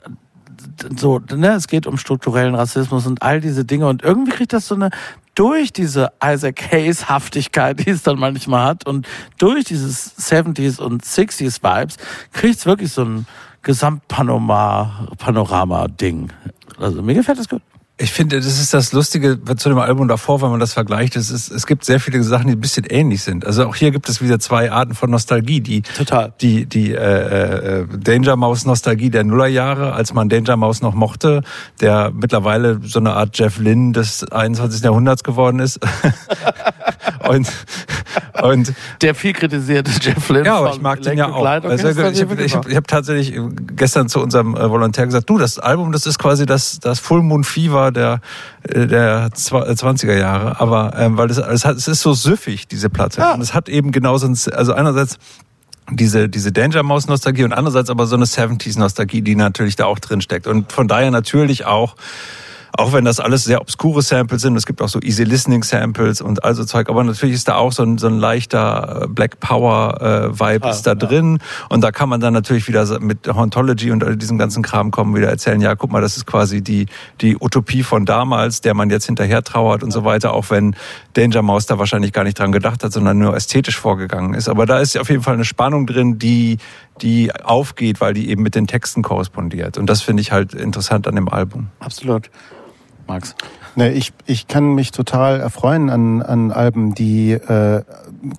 so, ne, es geht um strukturellen Rassismus und all diese Dinge und irgendwie kriegt das so eine durch diese Isaac Hayes Haftigkeit, die es dann manchmal hat und durch dieses 70s und 60s Vibes kriegt es wirklich so ein Gesamtpanorama Panorama Ding. Also mir gefällt das gut. Ich finde, das ist das Lustige zu dem Album davor, wenn man das vergleicht. Es, ist, es gibt sehr viele Sachen, die ein bisschen ähnlich sind. Also auch hier gibt es wieder zwei Arten von Nostalgie. Die, Total. Die, die äh, äh, Danger Mouse Nostalgie der Nullerjahre, als man Danger Mouse noch mochte, der mittlerweile so eine Art Jeff Lynn des 21. Jahrhunderts geworden ist. <laughs> und, und Der viel kritisierte Jeff Lynne. ja, aber ich mag den ja auch. Also, ich habe hab tatsächlich gestern zu unserem äh, Volontär gesagt, du, das Album, das ist quasi das, das Full Moon Fever der, äh, der zwa- äh, 20er Jahre. Aber ähm, weil es, es, hat, es ist so süffig, diese Platte. Und es hat eben genauso, ein, also einerseits diese, diese Danger Mouse Nostalgie und andererseits aber so eine 70s Nostalgie, die natürlich da auch drin steckt. Und von daher natürlich auch auch wenn das alles sehr obskure Samples sind, es gibt auch so Easy Listening Samples und also Zeug, aber natürlich ist da auch so ein, so ein leichter äh, Black Power äh, Vibe Ah, ist da drin. Und da kann man dann natürlich wieder so mit Hauntology und all diesem ganzen Kram kommen, wieder erzählen, ja, guck mal, das ist quasi die, die Utopie von damals, der man jetzt hinterher trauert und so weiter, auch wenn Danger Mouse da wahrscheinlich gar nicht dran gedacht hat, sondern nur ästhetisch vorgegangen ist. Aber da ist auf jeden Fall eine Spannung drin, die, die aufgeht, weil die eben mit den Texten korrespondiert. Und das finde ich halt interessant an dem Album. Absolut. Max. Ne, ich, ich kann mich total erfreuen an, an Alben, die äh,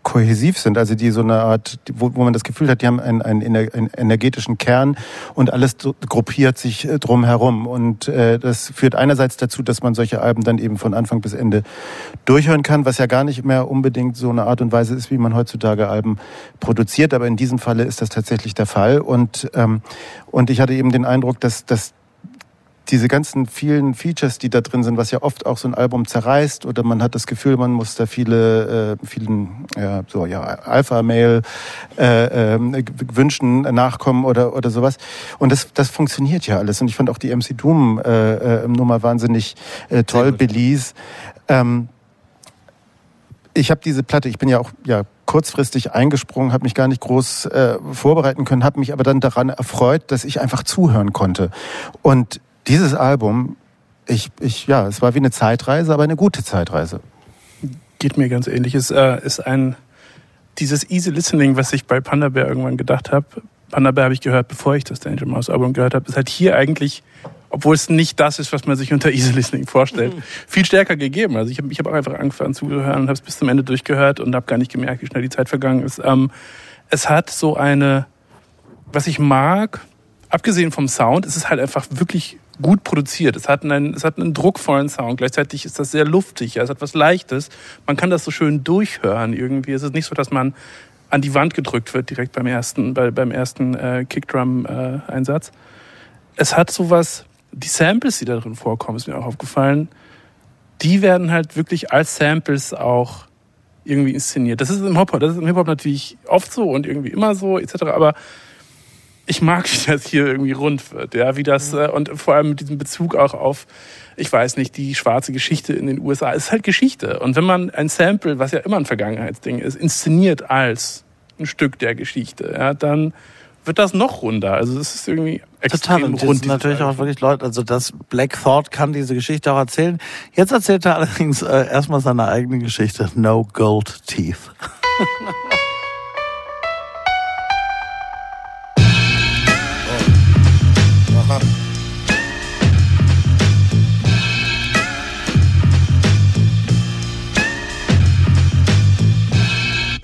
kohäsiv sind, also die so eine Art, wo, wo man das Gefühl hat, die haben einen, einen, einen energetischen Kern und alles gruppiert sich äh, drum herum. Und äh, das führt einerseits dazu, dass man solche Alben dann eben von Anfang bis Ende durchhören kann, was ja gar nicht mehr unbedingt so eine Art und Weise ist, wie man heutzutage Alben produziert. Aber in diesem Falle ist das tatsächlich der Fall. Und, ähm, und ich hatte eben den Eindruck, dass, dass diese ganzen vielen Features, die da drin sind, was ja oft auch so ein Album zerreißt oder man hat das Gefühl, man muss da viele, äh, vielen, ja, so, ja, Alpha-Mail äh, äh, Wünschen nachkommen oder, oder sowas. Und das, das funktioniert ja alles. Und ich fand auch die MC Doom äh, äh, Nummer wahnsinnig äh, toll, Belize. Ähm, ich habe diese Platte, ich bin ja auch ja, kurzfristig eingesprungen, habe mich gar nicht groß äh, vorbereiten können, habe mich aber dann daran erfreut, dass ich einfach zuhören konnte. Und dieses Album, ich, ich, ja, es war wie eine Zeitreise, aber eine gute Zeitreise. Geht mir ganz ähnlich. Es äh, ist ein dieses Easy Listening, was ich bei Panda Bear irgendwann gedacht habe. Panda Bear habe ich gehört, bevor ich das Danger Mouse Album gehört habe, ist halt hier eigentlich, obwohl es nicht das ist, was man sich unter Easy Listening vorstellt, viel stärker gegeben. Also ich habe ich hab auch einfach angefangen zuzuhören und habe es bis zum Ende durchgehört und habe gar nicht gemerkt, wie schnell die Zeit vergangen ist. Ähm, es hat so eine, was ich mag, abgesehen vom Sound, es ist halt einfach wirklich gut produziert. Es hat einen, es hat einen druckvollen Sound. Gleichzeitig ist das sehr luftig. Es hat was Leichtes. Man kann das so schön durchhören irgendwie. Es ist nicht so, dass man an die Wand gedrückt wird direkt beim ersten, bei, beim ersten äh, Kickdrum-Einsatz. es hat sowas, die Samples, die da drin vorkommen, ist mir auch aufgefallen, die werden halt wirklich als Samples auch irgendwie inszeniert. Das ist im Hip-Hop, das ist im Hip-Hop natürlich oft so und irgendwie immer so, etc. Aber ich mag, wie das hier irgendwie rund wird, ja, wie das, äh, und vor allem mit diesem Bezug auch auf, ich weiß nicht, die schwarze Geschichte in den USA. Es ist halt Geschichte. Und wenn man ein Sample, was ja immer ein Vergangenheitsding ist, inszeniert als ein Stück der Geschichte, ja, dann wird das noch runder. Also es ist irgendwie extrem Total. Und rund. natürlich auch wirklich Leute, also das Black Thought kann diese Geschichte auch erzählen. Jetzt erzählt er allerdings äh, erstmal seine eigene Geschichte. No Gold Teeth. <laughs>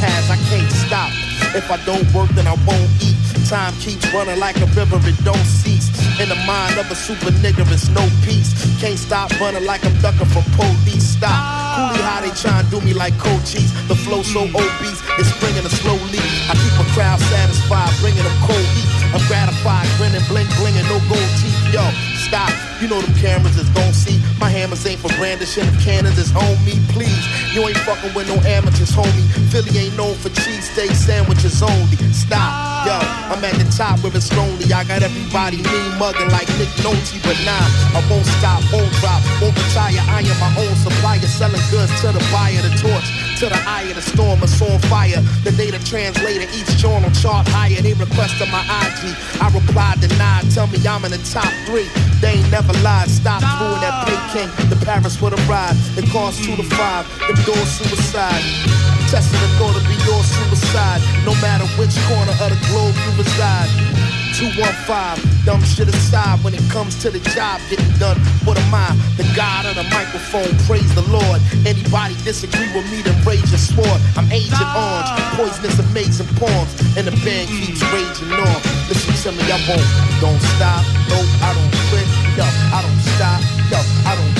Has. I can't stop. If I don't work, then I won't eat. Time keeps running like a river, it don't cease. In the mind of a super nigga, it's no peace. Can't stop running like I'm ducking from police. Stop. Coolie how they try and do me like cold cheese. The flow so mm. obese, it's bringing a slow. I keep a crowd satisfied, bringing them cold heat. I'm gratified, grinning, blink, blinging, no gold teeth. Yo, stop. You know them cameras is gon' see. My hammers ain't for brandishing. If cannons is on me, please. You ain't fucking with no amateurs, homie. Philly ain't known for cheesesteak sandwiches only. Stop. Yo, I'm at the top where it's lonely. I got everybody me mugging like Nick Nolte, but nah, I won't stop, won't drop, won't retire. I am my own supplier, selling goods to the buyer, the torch. To the eye of the storm, it's on fire. The data translator, each journal chart higher. They requested my IG. I replied, denied. Tell me I'm in the top three. They ain't never lied. Stop doing that pay king. The Paris with a ride. It costs two to five. Them doors suicide. Testing the thought to be your suicide. No matter which corner of the globe you reside. 215. Dumb shit aside when it comes to the job getting done. What am I? The God of the microphone. Praise the Lord. Anybody disagree with me, then rage your sword. I'm Agent Orange. Poisonous, amazing poems. And the band mm. keeps raging on. Listen to me, I won't. Don't stop. No, I don't quit. Yo, I don't stop. Yo, I don't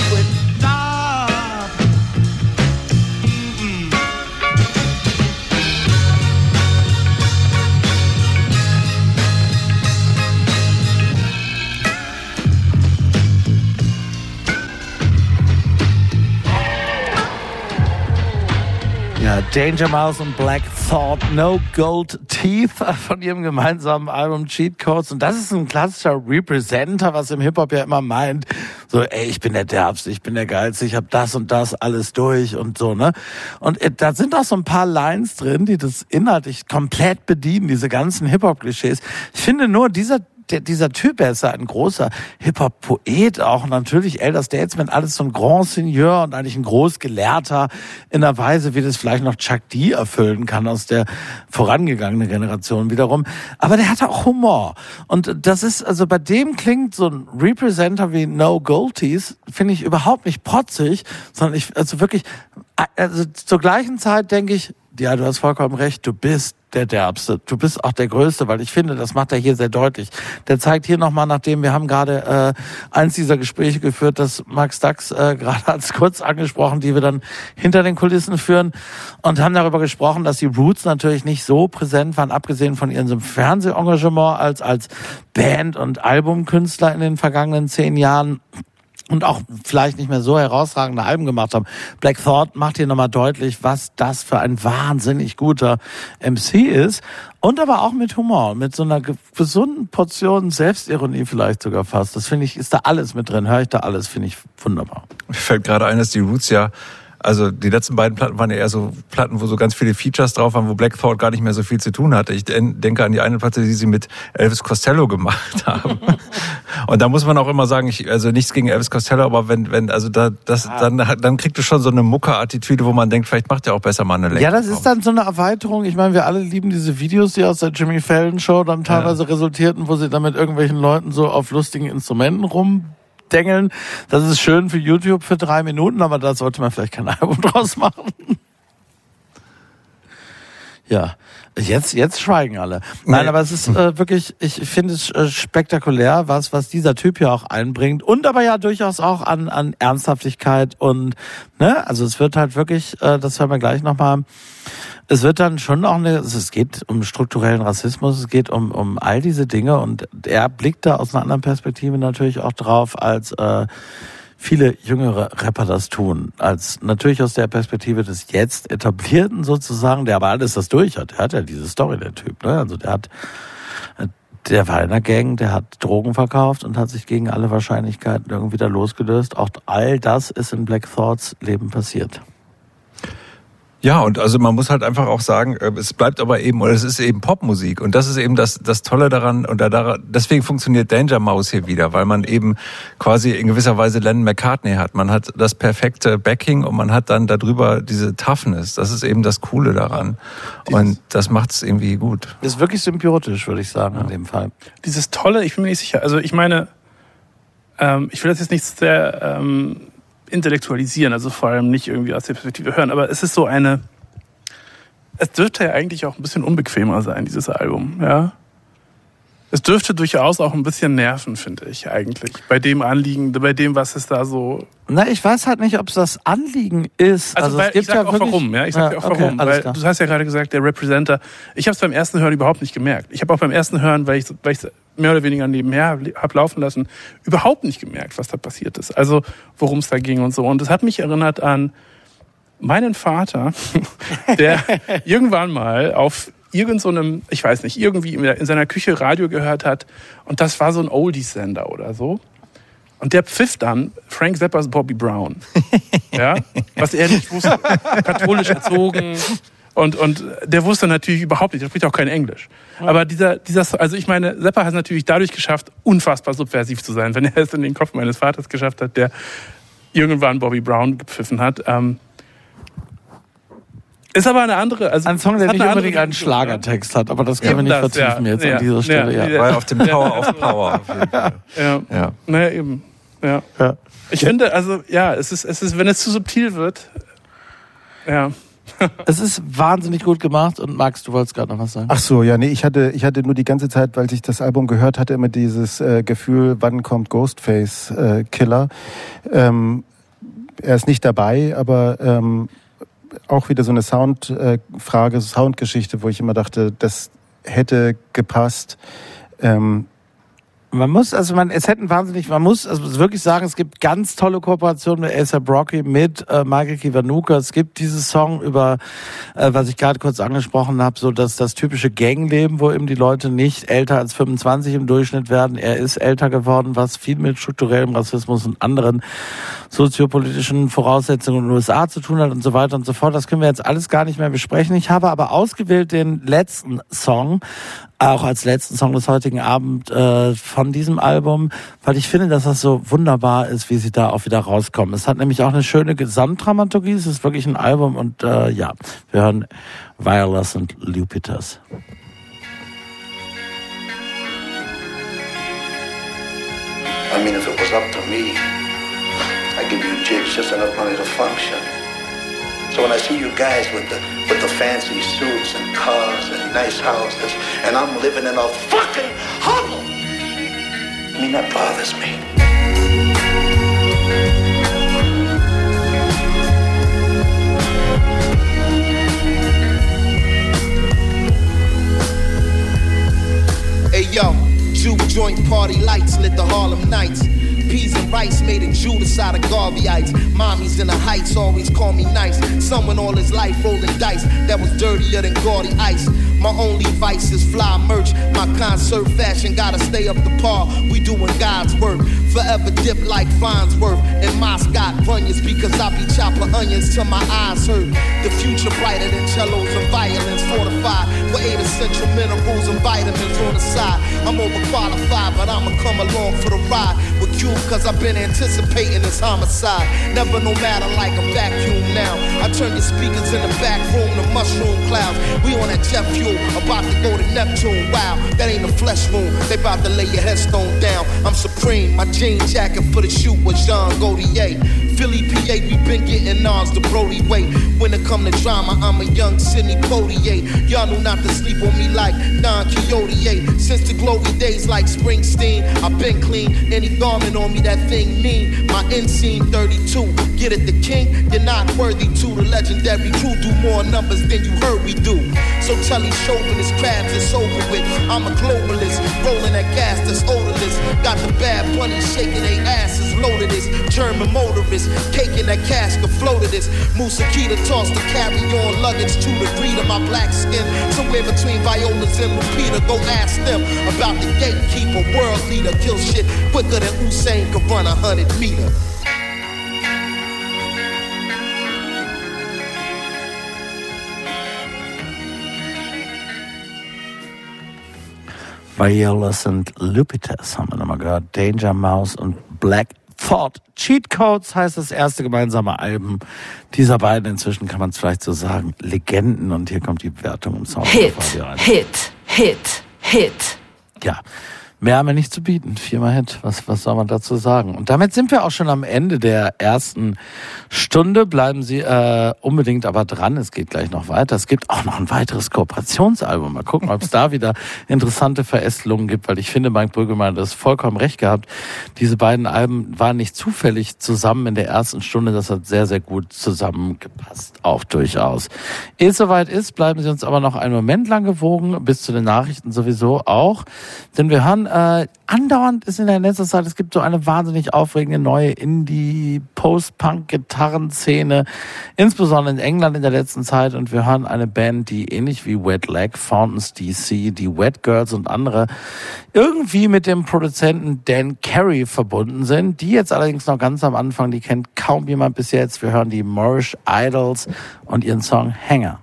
Ja, Danger Mouse und Black Thought, No Gold Teeth <laughs> von ihrem gemeinsamen Album Cheat Codes. Und das ist ein klassischer Representer, was im Hip-Hop ja immer meint. So, ey, ich bin der Derbste, ich bin der Geilste, ich habe das und das alles durch und so, ne? Und äh, da sind auch so ein paar Lines drin, die das inhaltlich komplett bedienen, diese ganzen Hip-Hop-Klischees. Ich finde nur, dieser der, dieser Typ, er ist ja ein großer Hip-Hop-Poet, auch natürlich Elder Statesman, alles so ein Grand Seigneur und eigentlich ein Großgelehrter in einer Weise, wie das vielleicht noch Chuck D erfüllen kann aus der vorangegangenen Generation wiederum. Aber der hatte auch Humor. Und das ist, also bei dem klingt so ein Representer wie No Goalties, finde ich überhaupt nicht protzig, sondern ich, also wirklich, also zur gleichen Zeit denke ich, ja, du hast vollkommen recht, du bist der Derbste. Du bist auch der Größte, weil ich finde, das macht er hier sehr deutlich. Der zeigt hier nochmal, nachdem wir haben gerade äh, eins dieser Gespräche geführt, das Max Dax äh, <laughs> gerade als kurz angesprochen, die wir dann hinter den Kulissen führen und haben darüber gesprochen, dass die Roots natürlich nicht so präsent waren, abgesehen von ihrem Fernsehengagement als als Band und Albumkünstler in den vergangenen zehn Jahren und auch vielleicht nicht mehr so herausragende Alben gemacht haben. Black Thought macht hier nochmal deutlich, was das für ein wahnsinnig guter MC ist. Und aber auch mit Humor, mit so einer gesunden Portion Selbstironie vielleicht sogar fast. Das finde ich, ist da alles mit drin. Höre ich da alles, finde ich wunderbar. Mir fällt gerade ein, dass die Roots ja also die letzten beiden Platten waren ja eher so Platten, wo so ganz viele Features drauf waren, wo Black Thought gar nicht mehr so viel zu tun hatte. Ich denke an die eine Platte, die sie mit Elvis Costello gemacht <laughs> haben. <laughs> Und da muss man auch immer sagen, ich, also nichts gegen Elvis Costello, aber wenn, wenn, also da, das, dann, dann kriegt du schon so eine Mucker-Attitüde, wo man denkt, vielleicht macht er auch besser mal eine Länge. Ja, das ist dann so eine Erweiterung. Ich meine, wir alle lieben diese Videos, die aus der Jimmy Fallon Show dann teilweise ja. resultierten, wo sie dann mit irgendwelchen Leuten so auf lustigen Instrumenten rum dengeln. Das ist schön für YouTube für drei Minuten, aber da sollte man vielleicht kein <laughs> Album draus machen. Ja, jetzt jetzt schweigen alle. Nein, Nee. aber es ist äh, wirklich, ich finde es äh, spektakulär, was was dieser Typ hier auch einbringt und aber ja durchaus auch an an Ernsthaftigkeit und ne, also es wird halt wirklich, äh, das hören wir gleich noch mal. Es wird dann schon auch eine, also es geht um strukturellen Rassismus, es geht um um all diese Dinge und er blickt da aus einer anderen Perspektive natürlich auch drauf als äh, viele jüngere Rapper das tun. Als natürlich aus der Perspektive des jetzt etablierten sozusagen, der aber alles das durch hat. Der hat ja diese Story, der Typ. Ne? Also der hat, der war in der Gang, der hat Drogen verkauft und hat sich gegen alle Wahrscheinlichkeiten irgendwie da losgelöst. Auch all das ist in Black Thoughts Leben passiert. Ja, und also man muss halt einfach auch sagen, äh, es bleibt aber eben, oder es ist eben Popmusik. Und das ist eben das, das Tolle daran, und da, daran- deswegen funktioniert Danger Mouse hier wieder, weil man eben quasi in gewisser Weise Lennon McCartney hat. Man hat das perfekte Backing und man hat dann darüber diese Toughness. Das ist eben das Coole daran. Und das macht es irgendwie gut. Ist wirklich symbiotisch, würde ich sagen, in dem Fall. Dieses Tolle, ich bin mir nicht sicher. Also ich meine, ähm, ich will das jetzt nicht sehr ähm, intellektualisieren, also vor allem nicht irgendwie aus der Perspektive hören, aber es ist so eine, es dürfte ja eigentlich auch ein bisschen unbequemer sein, dieses Album, ja. Es dürfte durchaus auch ein bisschen nerven, finde ich eigentlich. Bei dem Anliegen, bei dem, was es da so. Na, ich weiß halt nicht, ob es das Anliegen ist. Also, es weil, ich sag auch wirklich- warum, ja. Ich sag dir auch okay, warum. Weil klar. du hast ja gerade gesagt, der Representer. Ich habe es beim ersten Hören überhaupt nicht gemerkt. Ich habe auch beim ersten Hören, weil ich weil ich mehr oder weniger nebenher habe laufen lassen, überhaupt nicht gemerkt, was da passiert ist. Also worum es da ging und so. Und es hat mich erinnert an meinen Vater, <laughs> der <laughs> irgendwann mal auf irgend so einem, ich weiß nicht, irgendwie in in seiner Küche Radio gehört hat und das war so ein Oldies-Sender oder so. Und der pfiff dann Frank Zappas Bobby Brown. <laughs> Ja? Was er nicht wusste. Katholisch erzogen. Und, und der wusste natürlich überhaupt nicht, der spricht auch kein Englisch. Aber dieser, dieser, also ich meine, Zappa hat es natürlich dadurch geschafft, unfassbar subversiv zu sein, wenn er es in den Kopf meines Vaters geschafft hat, der irgendwann Bobby Brown gepfiffen hat. Ähm, Ist aber eine andere. Also Ein Song, der hat nicht unbedingt einen ne? Schlagertext hat, aber das können wir nicht das, vertiefen ja. jetzt Ja. an dieser Stelle. Ja. Ja. War auf dem Power of Power. Auf jeden <laughs> Fall. Ja. Ja. Naja, eben. Ja. Ja. Ich finde, also, ja, es ist, es ist, wenn es zu subtil wird, ja. Es ist wahnsinnig gut gemacht und Max, du wolltest gerade noch was sagen. Ach so, ja, nee, ich hatte, ich hatte nur die ganze Zeit, weil ich das Album gehört hatte, immer dieses äh, Gefühl, wann kommt Ghostface äh, Killer. Ähm, er ist nicht dabei, aber ähm, auch wieder so eine Soundfrage, äh, Soundgeschichte, wo ich immer dachte, das hätte gepasst. Ähm, Man muss, also man, es hätten wahnsinnig, man muss also wirklich sagen, es gibt ganz tolle Kooperationen mit A$AP Rocky, mit äh, Michael Kiwanuka. Es gibt dieses Song über, äh, was ich gerade kurz angesprochen habe, so dass das typische Gangleben, wo eben die Leute nicht älter als 25 im Durchschnitt werden. Er ist älter geworden, was viel mit strukturellem Rassismus und anderen soziopolitischen Voraussetzungen in den USA zu tun hat und so weiter und so fort. Das können wir jetzt alles gar nicht mehr besprechen. Ich habe aber ausgewählt den letzten Song, auch als letzten Song des heutigen Abend äh, von diesem Album, weil ich finde, dass das so wunderbar ist, wie sie da auch wieder rauskommen. Es hat nämlich auch eine schöne Gesamtdramaturgie. Es ist wirklich ein Album und äh, ja, wir hören Violas und Lupitas. I mean, if it was up to me, I'd give you jigs just enough money to function. So when I see you guys with the with the fancy suits and cars and nice houses, and I'm living in a fucking hovel, I mean that bothers me. Hey yo, juke joint party lights lit the Harlem nights. Peas and rice made in Judas out of Garveyites. Mommies in the heights always call me nice. Someone all his life rolling dice that was dirtier than gaudy ice. My only vice is fly merch. My concert fashion gotta stay up to par. We doing God's work. Forever dip like Farnsworth and Moscot bunions because I be chopping onions till my eyes hurt. The future brighter than cellos and violins fortified with eight essential minerals and vitamins on the side. I'm overqualified, but I'ma come along for the ride with Q cause I've been anticipating this homicide. Never no matter like a vacuum now. I turn the speakers in the back room to mushroom clouds. We on that jet fuel, about to go to Neptune. Wow, that ain't a flesh wound. They about to lay your headstone down. I'm supreme. My jean jacket for the shoot was Jean Gaultier. Philly, PA, we been getting ours the Brody way. When it come to drama, I'm a young Sidney Poitier. Y'all knew not to sleep on me like Don Quixote. Since the glory days like Springsteen, I've been clean. Any garment on me, that thing mean. My inseam 32. Get it, the king, you're not worthy to. The legendary crew do more numbers than you heard we do. So tell these chauvinist crabs it's over with. I'm a globalist, rolling that gas that's odorless. Got the bad bunny shaking their asses, loaded this. German motorist, caking that casket, floated this. Musakita tossed the carry on luggage to the breed of my black skin. Somewhere between Violas and Lupita, go ask them about the gatekeeper, world leader. Kill shit quicker than Usain could run a hundred meter. Violas und Lupitas haben wir nochmal gehört. Danger Mouse und Black Thought. Cheat Codes heißt das erste gemeinsame Album dieser beiden. Inzwischen kann man es vielleicht so sagen. Legenden. Und hier kommt die Wertung im Sound. Hit, Hit, Hit, Hit. Ja. Mehr haben wir nicht zu bieten. Viermal Hit. Was, was soll man dazu sagen? Und damit sind wir auch schon am Ende der ersten Stunde. Bleiben Sie äh, unbedingt aber dran. Es geht gleich noch weiter. Es gibt auch noch ein weiteres Kooperationsalbum. Mal gucken, ob es da wieder interessante Verästelungen gibt, weil ich finde, Mike Brüggemann hat das vollkommen recht gehabt. Diese beiden Alben waren nicht zufällig zusammen in der ersten Stunde. Das hat sehr, sehr gut zusammengepasst. Auch durchaus. Ehe es soweit ist, bleiben Sie uns aber noch einen Moment lang gewogen. Bis zu den Nachrichten sowieso auch. Denn wir hören äh, andauernd ist in der letzten Zeit, es gibt so eine wahnsinnig aufregende neue Indie-Post-Punk-Gitarrenszene, insbesondere in England in der letzten Zeit. Und wir hören eine Band, die ähnlich wie Wet Leg, Fountains DC, die Wet Girls und andere irgendwie mit dem Produzenten Dan Carey verbunden sind. Die jetzt allerdings noch ganz am Anfang, die kennt kaum jemand bis jetzt. Wir hören die Moorish Idols und ihren Song Hanger.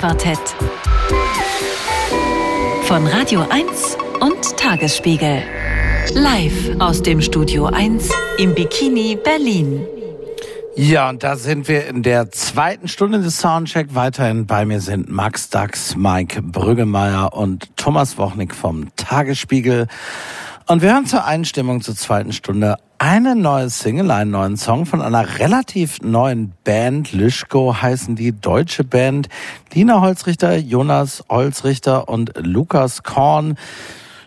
Musikalische Quartett. Von Radio 1 und Tagesspiegel. Live aus dem Studio 1 im Bikini Berlin. Ja, und da sind wir in der zweiten Stunde des Soundcheck. Weiterhin bei mir sind Max Dax, Mike Brüggemeier und Thomas Wochnik vom Tagesspiegel. Und wir hören zur Einstimmung zur zweiten Stunde eine neue Single, einen neuen Song von einer relativ neuen Band. Lischko heißen die deutsche Band. Lina Holzrichter, Jonas Holzrichter und Lukas Korn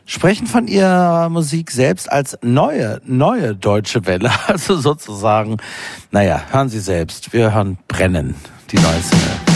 sprechen von ihrer Musik selbst als neue, neue deutsche Welle. <laughs> Also sozusagen, naja, hören Sie selbst. Wir hören Brennen, die neue Single.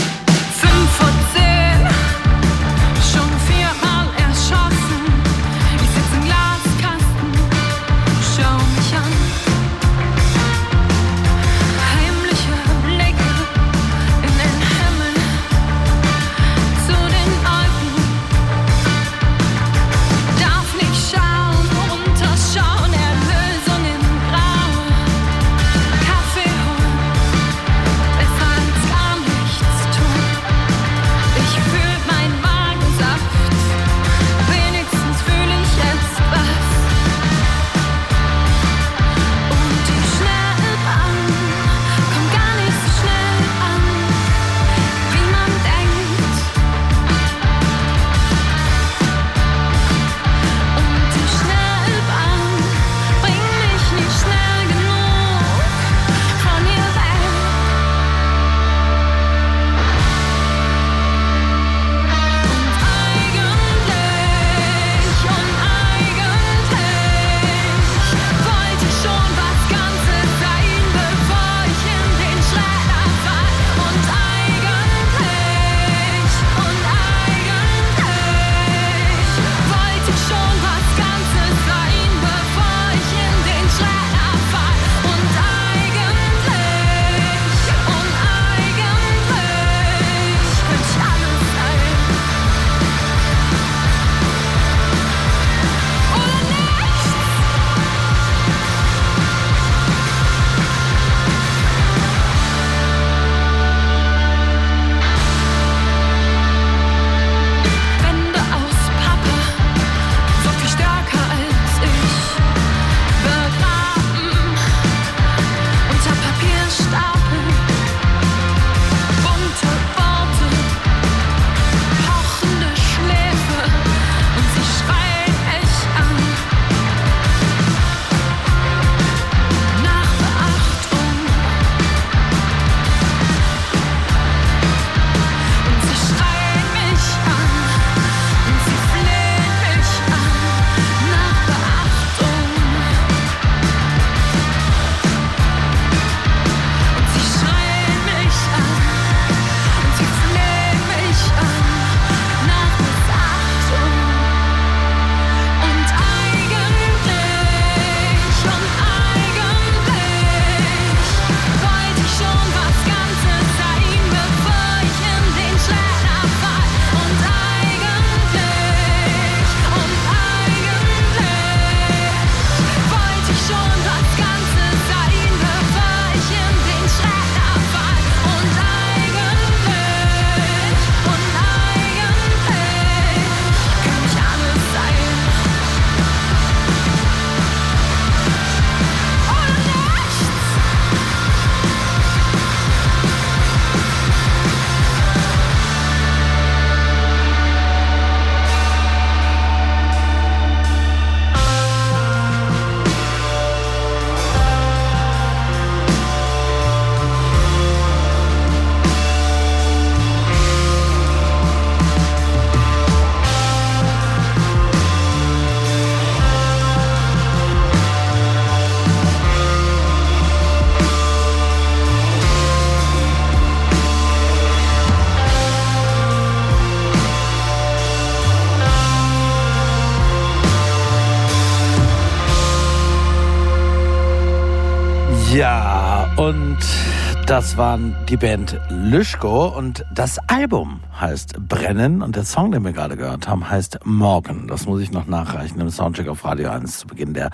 Das waren die Band Lüschko und das Album heißt Brennen und der Song, den wir gerade gehört haben, heißt Morgen. Das muss ich noch nachreichen im Soundcheck auf Radio 1 zu Beginn der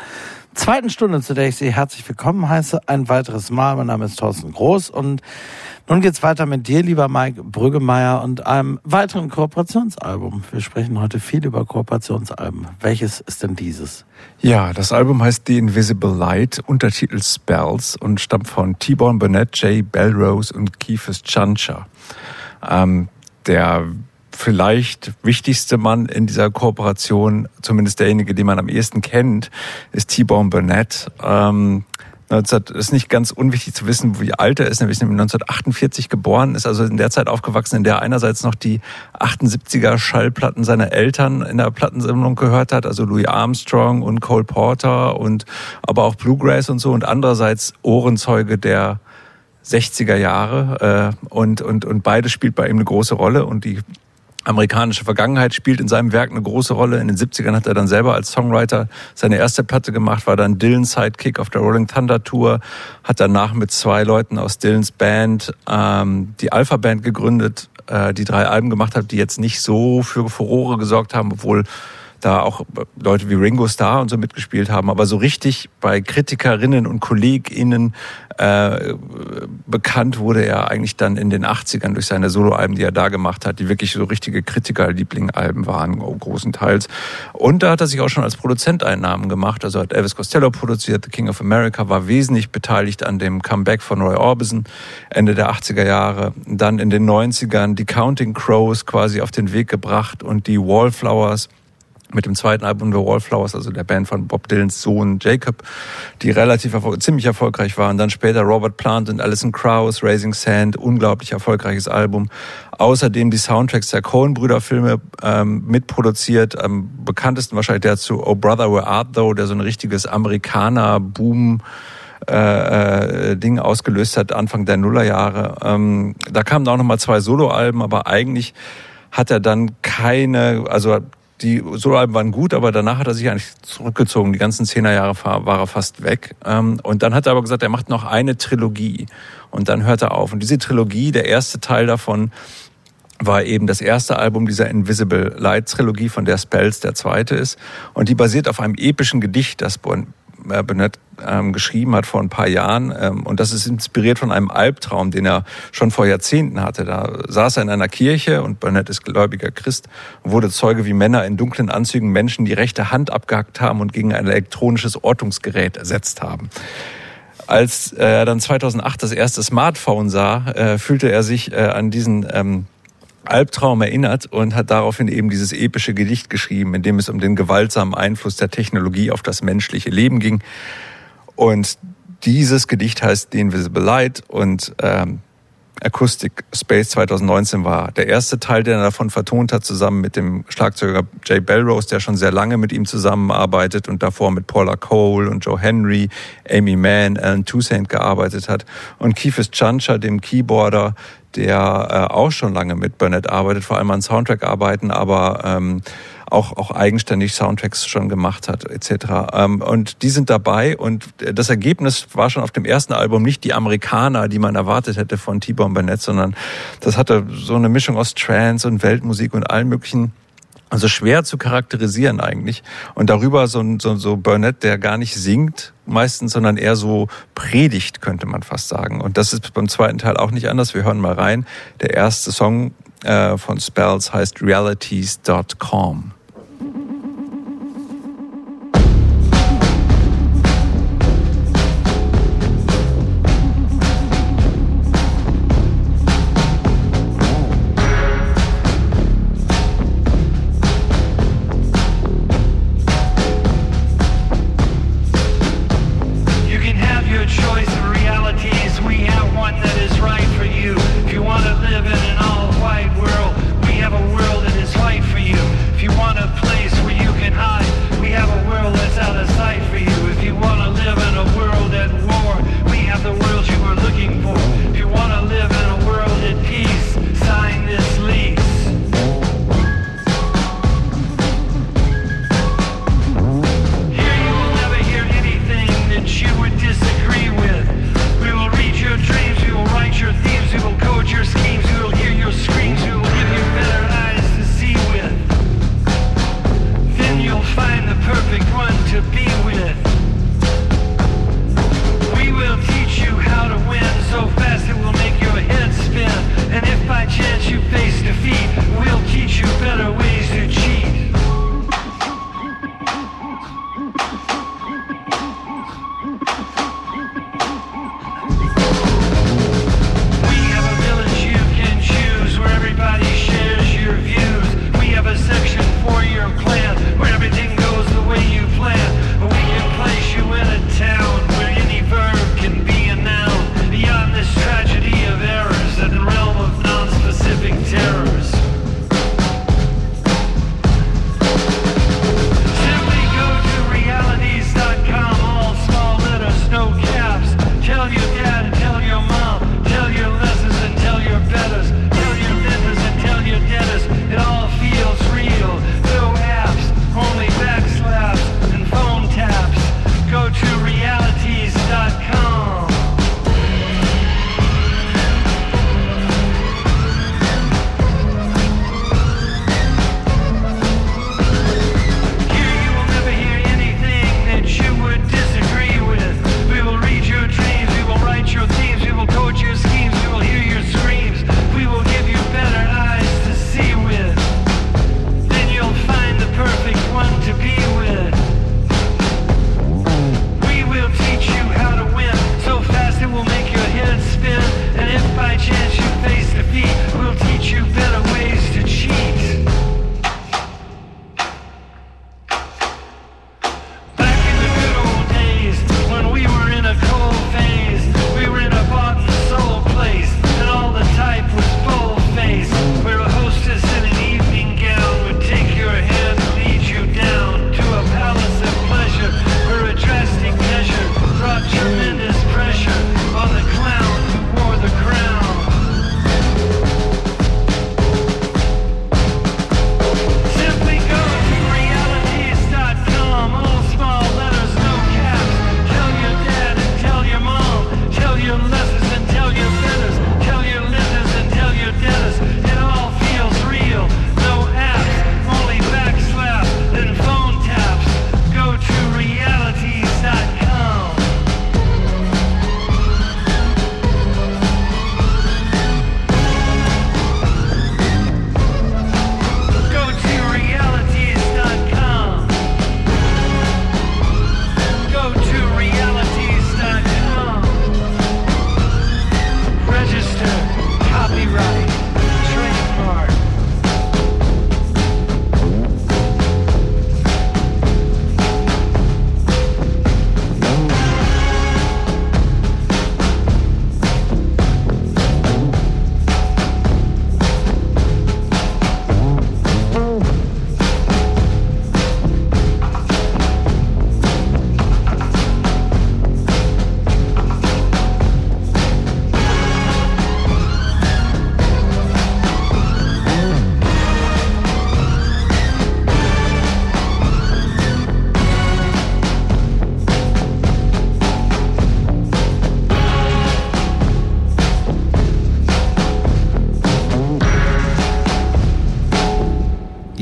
zweiten Stunde, zu der ich Sie herzlich willkommen heiße. Ein weiteres Mal. Mein Name ist Thorsten Groß und nun geht's weiter mit dir, lieber Mike Brüggemeier, und einem weiteren Kooperationsalbum. Wir sprechen heute viel über Kooperationsalben. Welches ist denn dieses? Ja, das Album heißt The Invisible Light, Untertitel Spells und stammt von T-Bone Burnett, Jay Belrose und Keithus Chancha. Ähm, der vielleicht wichtigste Mann in dieser Kooperation, zumindest derjenige, den man am ehesten kennt, ist T-Bone Burnett. Ähm, 19, ist nicht ganz unwichtig zu wissen, wie alt er ist. Er ist nämlich 1948 geboren, ist also in der Zeit aufgewachsen, in der einerseits noch die 78er Schallplatten seiner Eltern in der Plattensammlung gehört hat, also Louis Armstrong und Cole Porter und aber auch Bluegrass und so und andererseits Ohrenzeuge der 60er Jahre äh, und, und, und beides spielt bei ihm eine große Rolle und die amerikanische Vergangenheit spielt in seinem Werk eine große Rolle. In den 70ern hat er dann selber als Songwriter seine erste Platte gemacht, war dann Dylan Sidekick auf der Rolling Thunder Tour, hat danach mit zwei Leuten aus Dylans Band ähm, die Alpha Band gegründet, äh, die drei Alben gemacht hat, die jetzt nicht so für Furore gesorgt haben, obwohl da auch Leute wie Ringo Starr und so mitgespielt haben, aber so richtig bei Kritikerinnen und KollegInnen äh, bekannt wurde er eigentlich dann in den 80ern durch seine Soloalben, die er da gemacht hat, die wirklich so richtige Kritiker-Liebling-Alben waren, großenteils. Und da hat er sich auch schon als Produzent Einnahmen gemacht, also hat Elvis Costello produziert, The King of America, war wesentlich beteiligt an dem Comeback von Roy Orbison Ende der 80er Jahre. Dann in den 90ern die Counting Crows quasi auf den Weg gebracht und die Wallflowers mit dem zweiten Album The Wallflowers, also der Band von Bob Dylans Sohn Jacob, die relativ erfol ziemlich erfolgreich waren. Dann später Robert Plant und Alison Krauss, Raising Sand, unglaublich erfolgreiches Album. Außerdem die Soundtracks der Coen-Brüder-Filme ähm, mitproduziert. Am bekanntesten wahrscheinlich der zu Oh Brother Where Art Thou, der so ein richtiges Amerikaner-Boom äh, äh, Ding ausgelöst hat, Anfang der Nullerjahre. Ähm, da kamen auch nochmal zwei Soloalben, aber eigentlich hat er dann keine, also die Soloalben waren gut, aber danach hat er sich eigentlich zurückgezogen. Die ganzen Zehnerjahre war er fast weg. Ähm, und dann hat er aber gesagt, er macht noch eine Trilogie. Und dann hört er auf. Und diese Trilogie, der erste Teil davon, war eben das erste Album dieser Invisible Light Trilogie, von der Spells der zweite ist. Und die basiert auf einem epischen Gedicht, das Burnett ähm, geschrieben hat vor ein paar Jahren. Ähm, und das ist inspiriert von einem Albtraum, den er schon vor Jahrzehnten hatte. Da saß er in einer Kirche und Burnett ist gläubiger Christ und wurde Zeuge, wie Männer in dunklen Anzügen Menschen die rechte Hand abgehackt haben und gegen ein elektronisches Ortungsgerät ersetzt haben. Als er dann 2008 das erste Smartphone sah, äh, fühlte er sich äh, an diesen ähm, Albtraum erinnert und hat daraufhin eben dieses epische Gedicht geschrieben, in dem es um den gewaltsamen Einfluss der Technologie auf das menschliche Leben ging. Und dieses Gedicht heißt The Invisible Light und ähm, Acoustic Space 2019 war der erste Teil, den er davon vertont hat, zusammen mit dem Schlagzeuger Jay Belrose, der schon sehr lange mit ihm zusammenarbeitet und davor mit Paula Cole und Joe Henry, Amy Mann, Alan Toussaint gearbeitet hat und Keithus Chancha, dem Keyboarder, der äh, auch schon lange mit Burnett arbeitet, vor allem an Soundtrack-Arbeiten, aber ähm, auch, auch eigenständig Soundtracks schon gemacht hat, etc. Ähm, und die sind dabei und das Ergebnis war schon auf dem ersten Album nicht die Amerikaner, die man erwartet hätte von T-Bone Burnett, sondern das hatte so eine Mischung aus Trance und Weltmusik und allen möglichen also schwer zu charakterisieren eigentlich. Und darüber so, so, so Burnett, der gar nicht singt meistens, sondern eher so predigt, könnte man fast sagen. Und das ist beim zweiten Teil auch nicht anders. Wir hören mal rein. Der erste Song äh, von Spells heißt realities.com.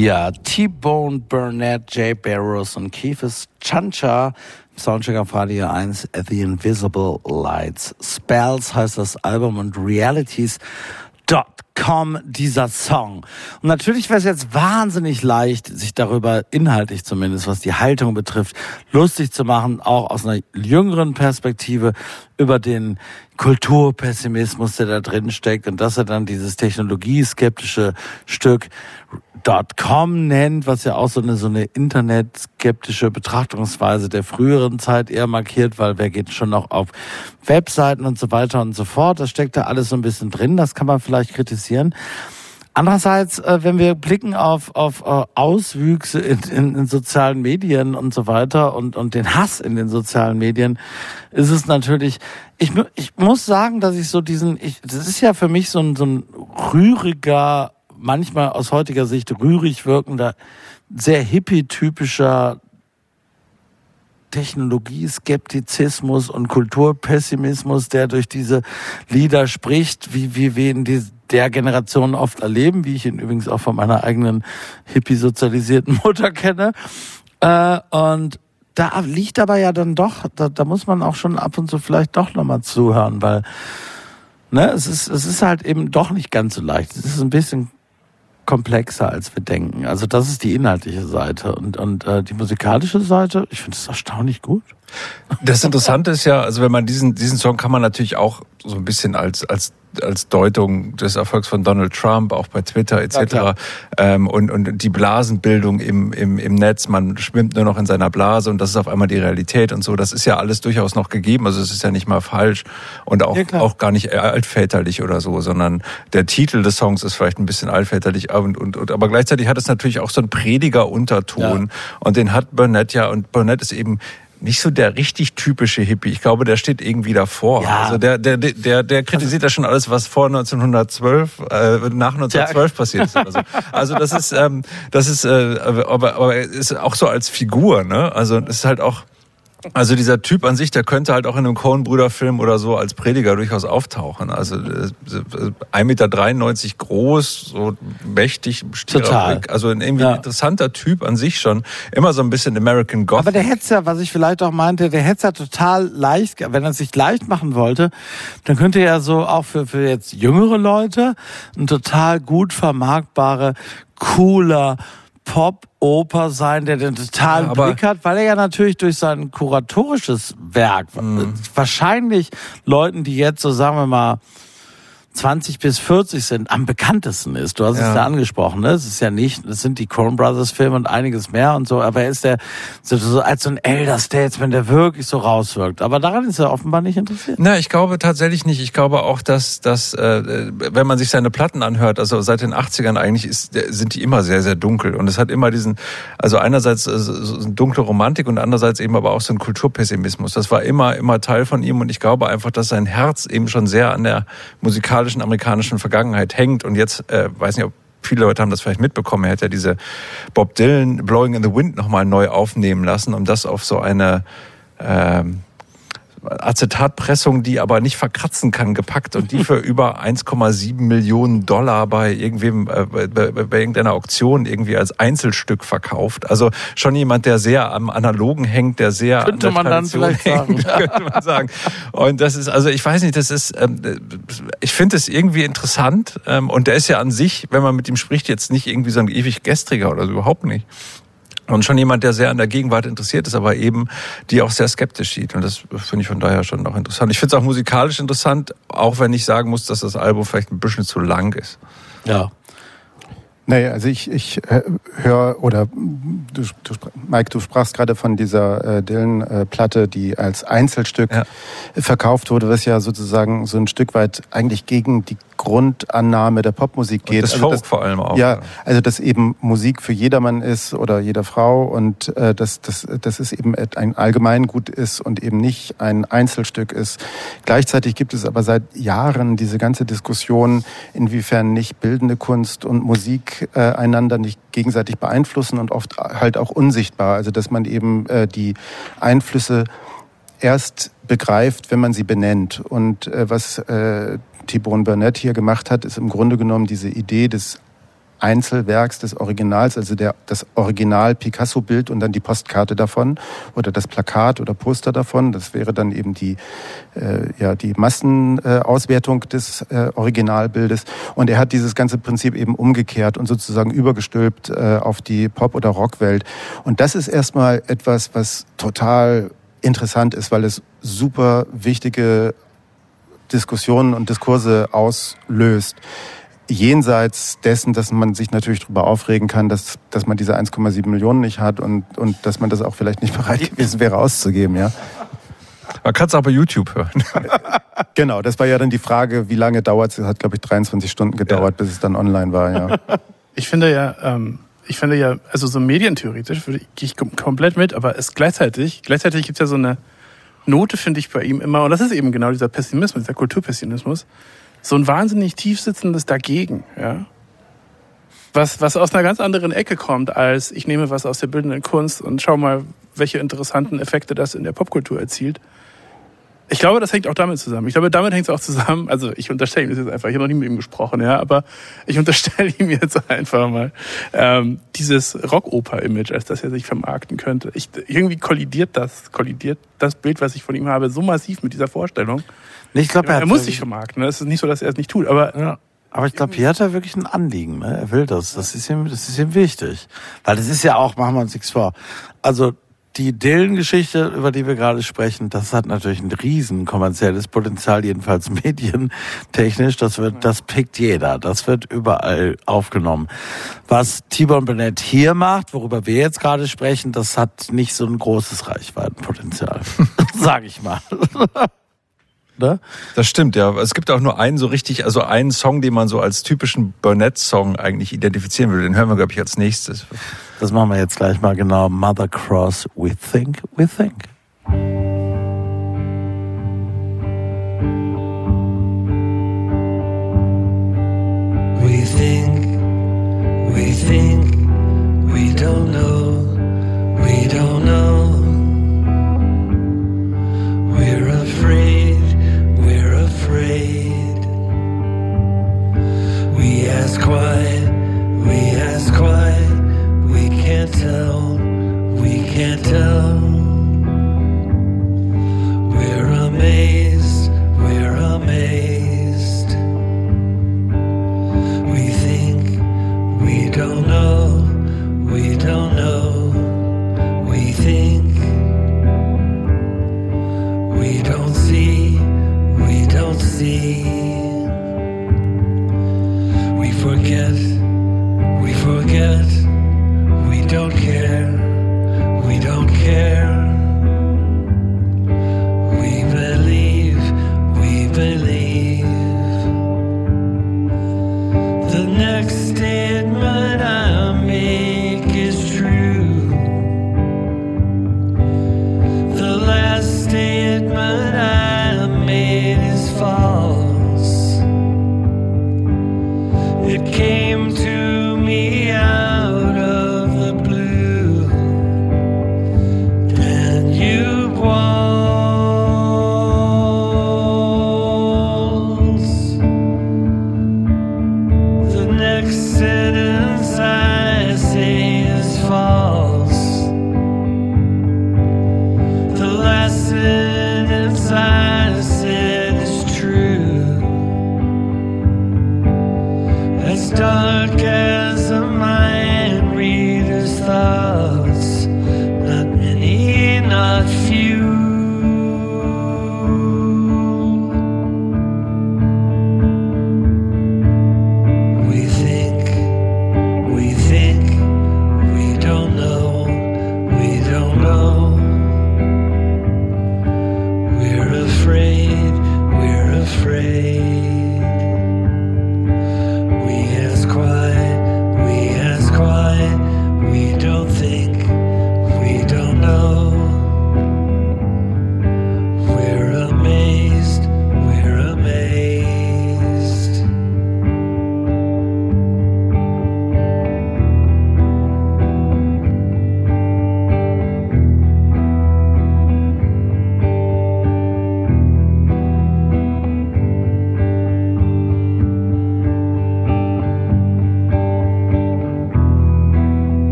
Ja, T-Bone Burnett, Jay Barrows und Keith's Chancha. Soundcheck auf Radio 1, The Invisible Lights. Spells heißt das Album und Realities. Com, dieser Song. Und natürlich wäre es jetzt wahnsinnig leicht, sich darüber inhaltlich zumindest, was die Haltung betrifft, lustig zu machen, auch aus einer jüngeren Perspektive über den Kulturpessimismus, der da drin steckt und dass er dann dieses technologieskeptische Stück .com nennt, was ja auch so eine, so eine internetskeptische Betrachtungsweise der früheren Zeit eher markiert, weil wer geht schon noch auf Webseiten und so weiter und so fort. Das steckt da alles so ein bisschen drin, das kann man vielleicht kritisieren. Andererseits, äh, wenn wir blicken auf, auf äh, Auswüchse in, in, in sozialen Medien und so weiter und, und den Hass in den sozialen Medien, ist es natürlich, ich, ich muss sagen, dass ich so diesen, ich, das ist ja für mich so ein, so ein rühriger, manchmal aus heutiger Sicht rührig wirkender, sehr hippie-typischer Technologieskeptizismus und Kulturpessimismus, der durch diese Lieder spricht, wie, wie in die, der Generation oft erleben, wie ich ihn übrigens auch von meiner eigenen hippie-sozialisierten <laughs> Mutter kenne. Äh, und da liegt aber ja dann doch, da, da muss man auch schon ab und zu vielleicht doch nochmal zuhören, weil ne, es ist, es ist halt eben doch nicht ganz so leicht. Es ist ein bisschen komplexer, als wir denken. Also das ist die inhaltliche Seite. Und, und äh, die musikalische Seite, ich finde es erstaunlich gut. Das Interessante ist ja, also wenn man diesen, diesen Song kann man natürlich auch so ein bisschen als, als als Deutung des Erfolgs von Donald Trump, auch bei Twitter etc. Ja, ähm, und, und die Blasenbildung im, im, im Netz, man schwimmt nur noch in seiner Blase und das ist auf einmal die Realität und so. Das ist ja alles durchaus noch gegeben, also es ist ja nicht mal falsch und auch, ja, auch gar nicht altväterlich oder so, sondern der Titel des Songs ist vielleicht ein bisschen altväterlich, und, und, und, aber gleichzeitig hat es natürlich auch so einen Prediger-Unterton ja. und den hat Burnett ja und Burnett ist eben nicht so der richtig typische Hippie. Ich glaube, der steht irgendwie davor. Ja. Also der, der, der, der kritisiert ja schon alles, was vor 1912, äh, nach 1912 ja. passiert ist. Oder so. Also das ist, ähm, das ist, äh, aber, aber ist auch so als Figur, ne? Also es ist halt auch also dieser Typ an sich, der könnte halt auch in einem Coen-Brüder-Film oder so als Prediger durchaus auftauchen. Also 1,93 Meter groß, so mächtig, Total. Also ein irgendwie ja. interessanter Typ an sich schon. Immer so ein bisschen American Gothic. Aber der ja, was ich vielleicht auch meinte, der ja total leicht, wenn er sich leicht machen wollte, dann könnte er so auch für, für jetzt jüngere Leute ein total gut vermarktbare, cooler, Pop-Oper sein, der den totalen ja, Blick hat, weil er ja natürlich durch sein kuratorisches Werk mhm. wahrscheinlich Leuten, die jetzt so sagen wir mal 20 bis 40 sind, am bekanntesten ist. Du hast ja. es ja angesprochen, ne? Es ist ja nicht, es sind die Coen Brothers Filme und einiges mehr und so, aber er ist der, so, so als so ein Elder Statesman, der wirklich so rauswirkt. Aber daran ist er offenbar nicht interessiert. Na, ich glaube tatsächlich nicht. Ich glaube auch, dass, dass äh, wenn man sich seine Platten anhört, also seit den 80ern eigentlich, ist, sind die immer sehr, sehr dunkel. Und es hat immer diesen, also einerseits äh, so eine dunkle Romantik und andererseits eben aber auch so ein Kulturpessimismus. Das war immer, immer Teil von ihm und ich glaube einfach, dass sein Herz eben schon sehr an der musikalischen musikalischen amerikanischen Vergangenheit hängt. Und jetzt, äh, weiß nicht, ob viele Leute haben das vielleicht mitbekommen, er hat ja diese Bob Dylan Blowing in the Wind nochmal neu aufnehmen lassen, um das auf so eine ähm, Acetatpressung, die aber nicht verkratzen kann, gepackt und die für <laughs> über 1,7 Millionen Dollar bei irgendwem, äh, bei, bei, irgendeiner Auktion irgendwie als Einzelstück verkauft. Also schon jemand, der sehr am Analogen hängt, der sehr könnte an der man Tradition dann vielleicht hängt, sagen. <laughs> könnte man sagen. Und das ist, also ich weiß nicht, das ist, ähm, ich finde es irgendwie interessant ähm, und der ist ja an sich, wenn man mit ihm spricht, jetzt nicht irgendwie so ein ewig gestriger oder so, überhaupt nicht. Und schon jemand, der sehr an der Gegenwart interessiert ist, aber eben die auch sehr skeptisch sieht. Und das finde ich von daher schon noch interessant. Ich finde es auch musikalisch interessant, auch wenn ich sagen muss, dass das Album vielleicht ein bisschen zu lang ist. Ja. Naja, also ich, ich äh, höre, oder du, du, Mike, du sprachst gerade von dieser äh, Dylan-Platte, die als Einzelstück ja. verkauft wurde, was ja sozusagen so ein Stück weit eigentlich gegen die Grundannahme der Popmusik geht. Und das also Folk das, vor allem auch. Ja, also dass eben Musik für jedermann ist oder jeder Frau und äh, dass, dass, dass es eben ein Allgemeingut ist und eben nicht ein Einzelstück ist. Gleichzeitig gibt es aber seit Jahren diese ganze Diskussion, inwiefern nicht bildende Kunst und Musik äh, einander nicht gegenseitig beeinflussen und oft halt auch unsichtbar. Also dass man eben äh, die Einflüsse erst begreift, wenn man sie benennt. Und äh, was äh, T-Bone Burnett hier gemacht hat, ist im Grunde genommen diese Idee des Einzelwerks des Originals, also der, das Original Picasso-Bild und dann die Postkarte davon oder das Plakat oder Poster davon. Das wäre dann eben die, äh, ja, die Massenauswertung des äh, Originalbildes. Und er hat dieses ganze Prinzip eben umgekehrt und sozusagen übergestülpt äh, auf die Pop- oder Rockwelt. Und das ist erstmal etwas, was total interessant ist, weil es super wichtige Diskussionen und Diskurse auslöst. Jenseits dessen, dass man sich natürlich darüber aufregen kann, dass, dass man diese 1,7 Millionen nicht hat und, und dass man das auch vielleicht nicht bereit gewesen wäre auszugeben, ja. Man kann es auch bei YouTube hören. <laughs> Genau, das war ja dann die Frage, wie lange dauert es? Es hat, glaube ich, 23 Stunden gedauert, bis es dann online war, ja. Ich finde ja, ähm, ich finde ja, also so medientheoretisch würde ich, gehe ich kom- komplett mit, aber es gleichzeitig, gleichzeitig gibt es ja so eine Note, finde ich, bei ihm immer, und das ist eben genau dieser Pessimismus, dieser Kulturpessimismus, so ein wahnsinnig tiefsitzendes Dagegen, ja. Was, was aus einer ganz anderen Ecke kommt, als ich nehme was aus der bildenden Kunst und schau mal, welche interessanten Effekte das in der Popkultur erzielt. Ich glaube, das hängt auch damit zusammen. Ich glaube, damit hängt es auch zusammen. Also ich unterstelle ihm das jetzt einfach. Ich habe noch nie mit ihm gesprochen, ja, aber ich unterstelle ihm jetzt einfach mal ähm, dieses Rockoper-Image, als das er sich vermarkten könnte. Ich, irgendwie kollidiert das, kollidiert das Bild, was ich von ihm habe, so massiv mit dieser Vorstellung. Ich glaube, er, er muss sich vermarkten. Es ist nicht so, dass er es nicht tut, aber Ja. Aber ich glaube, hier hat er wirklich ein Anliegen. Ne? Er will das. Das ist ihm, das ist ihm wichtig. Weil das ist ja auch, machen wir uns nichts vor. Also die Dylan-Geschichte, über die wir gerade sprechen, das hat natürlich ein riesen kommerzielles Potenzial, jedenfalls <laughs> medientechnisch. Das wird, das pickt jeder. Das wird überall aufgenommen. Was T-Bone Burnett hier macht, worüber wir jetzt gerade sprechen, das hat nicht so ein großes Reichweitenpotenzial. <laughs> <laughs> Sag ich mal. Ne? Das stimmt, ja. Es gibt auch nur einen so richtig, also einen Song, den man so als typischen Burnett-Song eigentlich identifizieren würde. Den hören wir, glaube ich, als nächstes. Das machen wir jetzt gleich mal genau. Mother Cross, we think, we think. We think, we think, we don't know, Ask why, we ask why, we can't tell, we can't tell. We're amazed, we're amazed. We think we don't know, we don't know. We think we don't see, we don't see.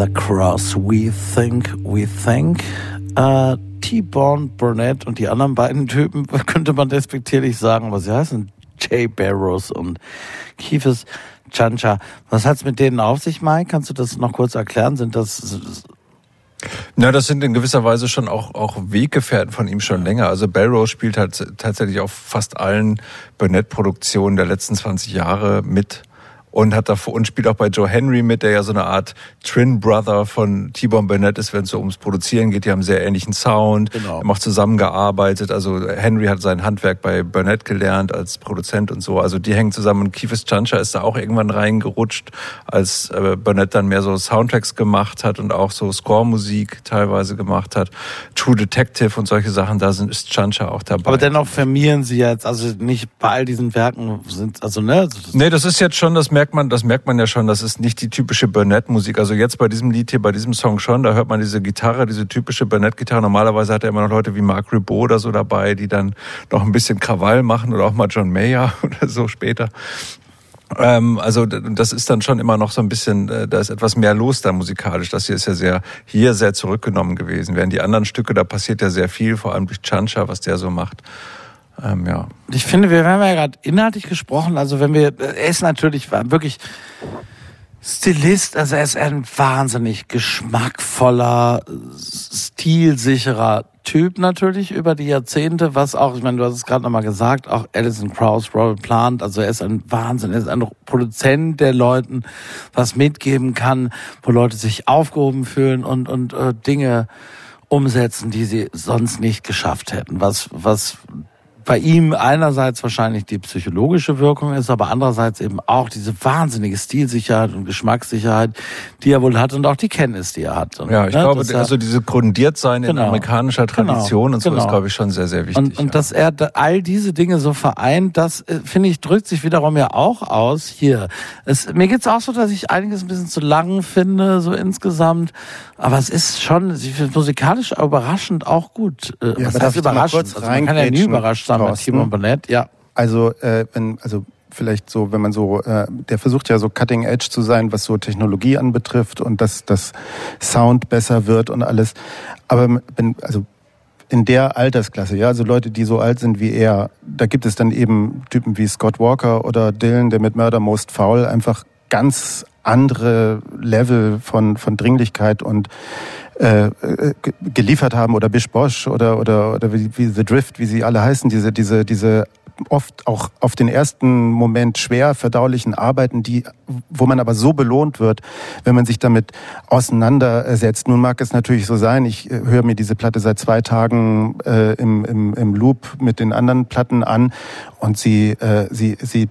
Mother Cross, We Think, We Think. Äh, T-Bone Burnett und die anderen beiden Typen <laughs> könnte man despektierlich sagen, aber sie heißen Jay Barrows und Keefes Chancha. Was hat's mit denen auf sich, Mike? Kannst du das noch kurz erklären? Sind das Na, das sind in gewisser Weise schon auch, auch Weggefährten von ihm schon länger. Also Barrow spielt halt tatsächlich auf fast allen Burnett-Produktionen der letzten 20 Jahre mit und hat davor und spielt auch bei Joe Henry mit, der ja so eine Art Twin Brother von T-Bone Burnett ist, wenn es so ums Produzieren geht. Die haben einen sehr ähnlichen Sound, Genau. haben auch zusammengearbeitet. Also Henry hat sein Handwerk bei Burnett gelernt als Produzent und so. Also die hängen zusammen. Und Keefus Chancha ist da auch irgendwann reingerutscht, als äh, Burnett dann mehr so Soundtracks gemacht hat und auch so Score-Musik teilweise gemacht hat. True Detective und solche Sachen, da sind, ist Chancha auch dabei. Aber dennoch firmieren sie jetzt, also nicht bei all diesen Werken sind, also ne, Nee, das ist jetzt schon, das merkt man, das merkt man ja schon, das ist nicht die typische Burnett-Musik. Also jetzt bei diesem Lied hier, bei diesem Song schon, da hört man diese Gitarre, diese typische Burnett-Gitarre. Normalerweise hat er immer noch Leute wie Mark Ribot oder so dabei, die dann noch ein bisschen Krawall machen oder auch mal John Mayer <laughs> oder so später. Ähm, also das ist dann schon immer noch so ein bisschen, äh, da ist etwas mehr los da musikalisch. Das hier ist ja sehr, hier sehr zurückgenommen gewesen. Während die anderen Stücke, da passiert ja sehr viel, vor allem durch Chancha, was der so macht. Ähm, ja. Ich finde, wir haben ja gerade inhaltlich gesprochen. Also wenn wir, er ist natürlich wirklich Stilist, also er ist ein wahnsinnig geschmackvoller, stilsicherer Typ natürlich über die Jahrzehnte, was auch, ich meine, du hast es gerade nochmal gesagt, auch Alison Krauss, Robert Plant, also er ist ein Wahnsinn, er ist ein Produzent, der Leuten was mitgeben kann, wo Leute sich aufgehoben fühlen und, und äh, Dinge umsetzen, die sie sonst nicht geschafft hätten. Was, was bei ihm einerseits wahrscheinlich die psychologische Wirkung ist, aber andererseits eben auch diese wahnsinnige Stilsicherheit und Geschmackssicherheit, die er wohl hat und auch die Kenntnis, die er hat. Und, Ja, ich ne, glaube, er- also diese Grundiertsein in Genau. amerikanischer Genau, Tradition und so genau. ist, glaube ich, schon sehr, sehr wichtig. Und, und dass er all diese Dinge so vereint, das äh, finde ich drückt sich wiederum ja auch aus hier. Es, mir geht's auch so, dass ich einiges ein bisschen zu lang finde, so insgesamt. Aber es ist schon ich finde musikalisch überraschend auch gut. Äh, Ja, was aber heißt ich da mal überraschend? kurz Also man kann ja nie überrascht bei Thorsten? Timon Burnett. Ja. Also, äh, wenn, also vielleicht so, wenn man so, äh, der versucht ja so Cutting Edge zu sein, was so Technologie anbetrifft und dass das Sound besser wird und alles. Aber wenn, also in der Altersklasse, ja, also Leute, die so alt sind wie er, da gibt es dann eben Typen wie Scott Walker oder Dylan, der mit Murder Most Foul einfach ganz andere Level von, von Dringlichkeit und äh, äh, ge- geliefert haben oder Bish Bosch oder oder oder wie, wie The Drift, wie sie alle heißen, diese diese diese oft auch auf den ersten Moment schwer verdaulichen Arbeiten, die wo man aber so belohnt wird, wenn man sich damit auseinandersetzt. Nun mag es natürlich so sein, ich äh, höre mir diese Platte seit zwei Tagen äh, im, im, im Loop mit den anderen Platten an und sie äh, sie sie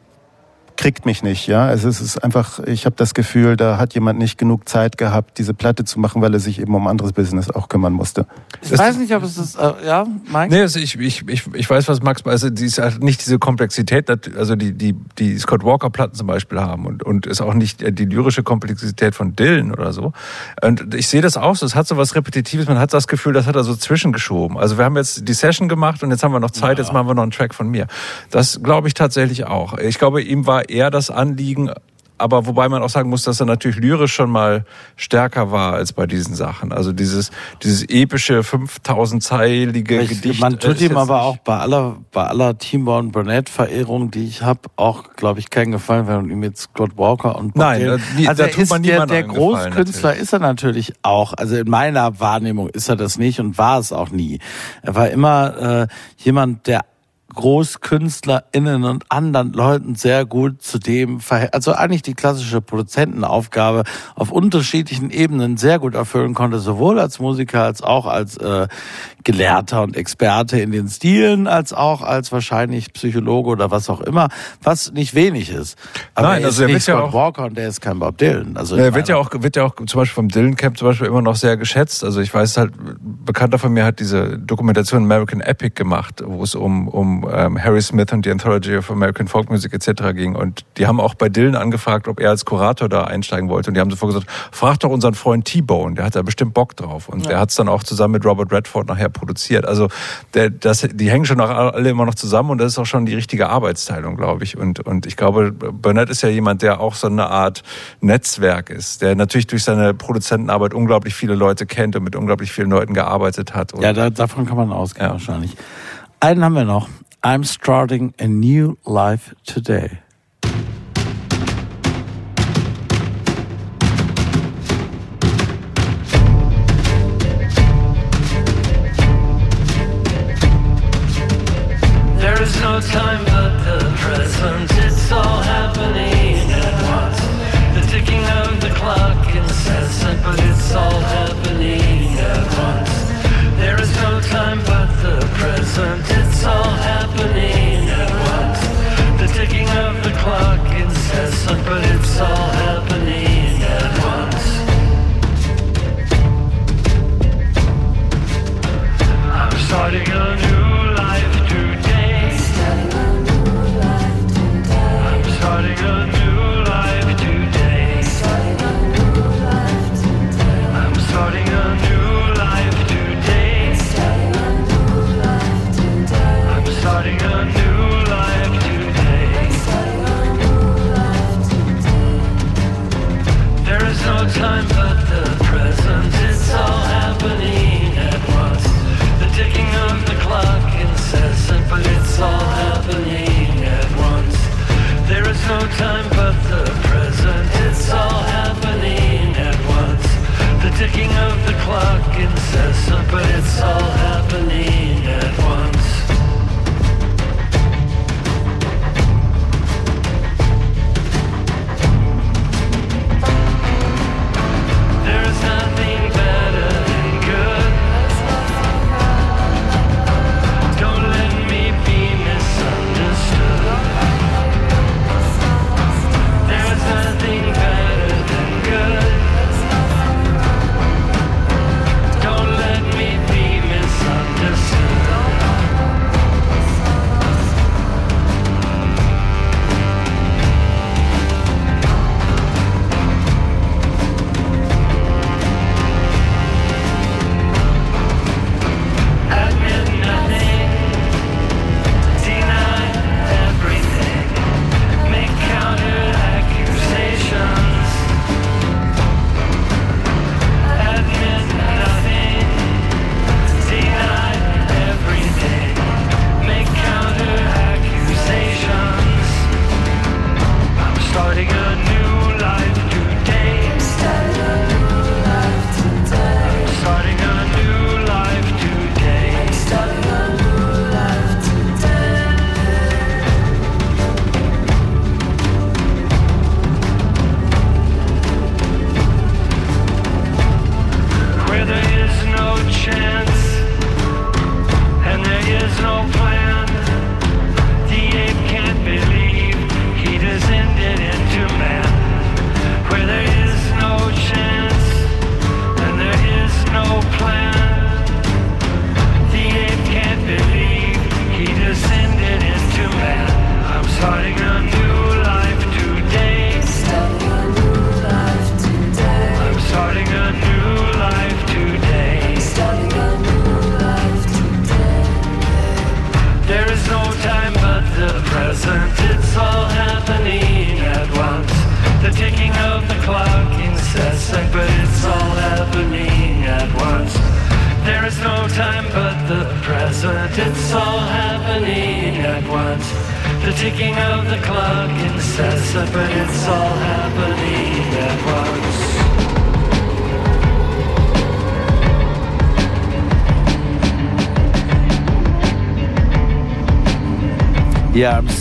kriegt mich nicht, ja. Also es ist einfach, ich habe das Gefühl, da hat jemand nicht genug Zeit gehabt, diese Platte zu machen, weil er sich eben um anderes Business auch kümmern musste. Ich weiß nicht, ob es ist, äh, ja, Mike? Nee, also ich, ich, ich, ich weiß, was Max, also die ist halt nicht diese Komplexität, also die, die, die Scott Walker Platten zum Beispiel haben und, und ist auch nicht die lyrische Komplexität von Dylan oder so. Und ich sehe das auch so, es hat so was Repetitives, man hat das Gefühl, das hat er so zwischengeschoben. Also wir haben jetzt die Session gemacht und jetzt haben wir noch Zeit, jetzt machen wir noch einen Track von mir. Das glaube ich tatsächlich auch. Ich glaube, ihm war eher das Anliegen, aber wobei man auch sagen muss, dass er natürlich lyrisch schon mal stärker war als bei diesen Sachen. Also dieses, dieses epische 5000-zeilige Ich, Gedicht. man tut ist ihm aber auch bei aller, bei aller Timborn Burnett Verehrung, die ich habe, auch, glaube ich, keinen Gefallen, wenn man ihm jetzt Scott Walker und Bob Nein, Dylan- da- also da tut ist man der, der Großkünstler ist er natürlich auch. Also in meiner Wahrnehmung ist er das nicht und war es auch nie. Er war immer äh, jemand, der GroßkünstlerInnen und anderen Leuten sehr gut zu dem, also eigentlich die klassische Produzentenaufgabe auf unterschiedlichen Ebenen sehr gut erfüllen konnte, sowohl als Musiker als auch als äh, Gelehrter und Experte in den Stilen, als auch als wahrscheinlich Psychologe oder was auch immer, was nicht wenig ist. Aber Nein, er also ist er wird ja Scott auch- Walker und der ist kein Bob Dylan. Also Er wird ja auch, wird ja auch zum Beispiel vom Dylan Camp zum Beispiel immer noch sehr geschätzt. Also ich weiß halt, Bekannter von mir hat diese Dokumentation American Epic gemacht, wo es um, um ähm, Harry Smith und die Anthology of American Folk Music etc. ging. Und die haben auch bei Dylan angefragt, ob er als Kurator da einsteigen wollte. Und die haben sofort gesagt, frag doch unseren Freund T-Bone, der hat da bestimmt Bock drauf. Und Ja. der hat es dann auch zusammen mit Robert Redford nachher produziert. Also der, das, die hängen schon alle immer noch zusammen und das ist auch schon die richtige Arbeitsteilung, glaube ich. Und, und ich glaube, Burnett ist ja jemand, der auch so eine Art Netzwerk ist, der natürlich durch seine Produzentenarbeit unglaublich viele Leute kennt und mit unglaublich vielen Leuten gearbeitet hat. Ja, da, davon kann man ausgehen wahrscheinlich. Einen haben wir noch. I'm starting a new life today. Ticking of the clock incessant, but it's all happening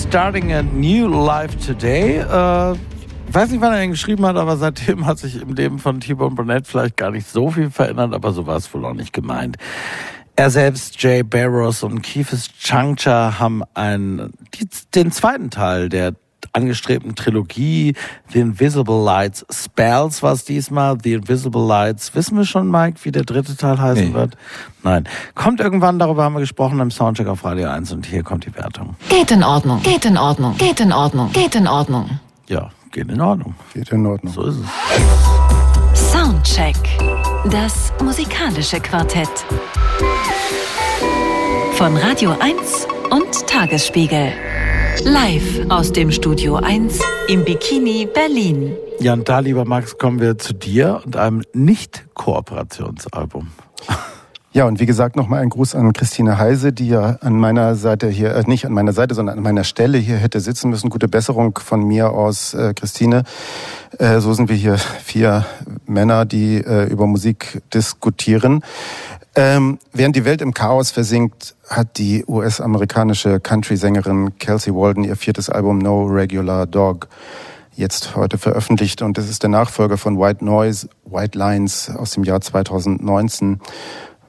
starting a new life today. Äh, weiß nicht, wann er ihn geschrieben hat, aber seitdem hat sich im Leben von T-Bone Burnett vielleicht gar nicht so viel verändert, aber so war es wohl auch nicht gemeint. Er selbst, Jay Barrows und Keith's Juncture haben einen, die, den zweiten Teil der angestrebten Trilogie. The Invisible Lights Spells war es diesmal. The Invisible Lights. Wissen wir schon, Mike, wie der dritte Teil heißen Nee. wird? Nein. Kommt irgendwann, darüber haben wir gesprochen im Soundcheck auf Radio 1 und hier kommt die Wertung. Geht in Ordnung, geht in Ordnung, geht in Ordnung, geht in Ordnung. Ja, geht in Ordnung. Geht in Ordnung. So ist es. Soundcheck. Das musikalische Quartett. Von Radio 1 und Tagesspiegel. Live aus dem Studio 1 im Bikini Berlin. Ja, und da, lieber Max, kommen wir zu dir und einem Nicht-Kooperationsalbum. Ja, und wie gesagt, nochmal ein Gruß an Christine Heise, die ja an meiner Seite hier, äh, nicht an meiner Seite, sondern an meiner Stelle hier hätte sitzen müssen. Gute Besserung von mir aus, äh, Christine. Äh, so sind wir hier vier Männer, die äh, über Musik diskutieren. Ähm, während die Welt im Chaos versinkt, hat die US-amerikanische Country-Sängerin Kelsey Walden ihr viertes Album No Regular Dog jetzt heute veröffentlicht und es ist der Nachfolger von White Noise, White Lines aus dem Jahr 2019,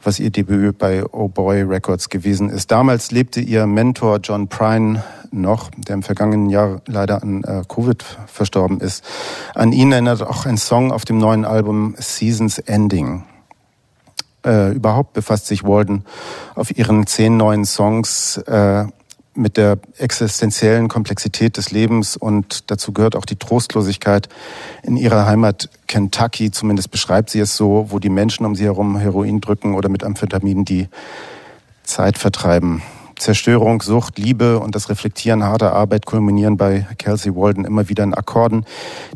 was ihr Debüt bei Oh Boy Records gewesen ist. Damals lebte ihr Mentor John Prine noch, der im vergangenen Jahr leider an äh, Covid verstorben ist. An ihn erinnert auch ein Song auf dem neuen Album Seasons Ending. Äh, überhaupt befasst sich Walden auf ihren zehn neuen Songs äh, mit der existenziellen Komplexität des Lebens und dazu gehört auch die Trostlosigkeit in ihrer Heimat Kentucky, zumindest beschreibt sie es so, wo die Menschen um sie herum Heroin drücken oder mit Amphetamin die Zeit vertreiben. Zerstörung, Sucht, Liebe und das Reflektieren harter Arbeit kulminieren bei Kelsey Walden immer wieder in Akkorden,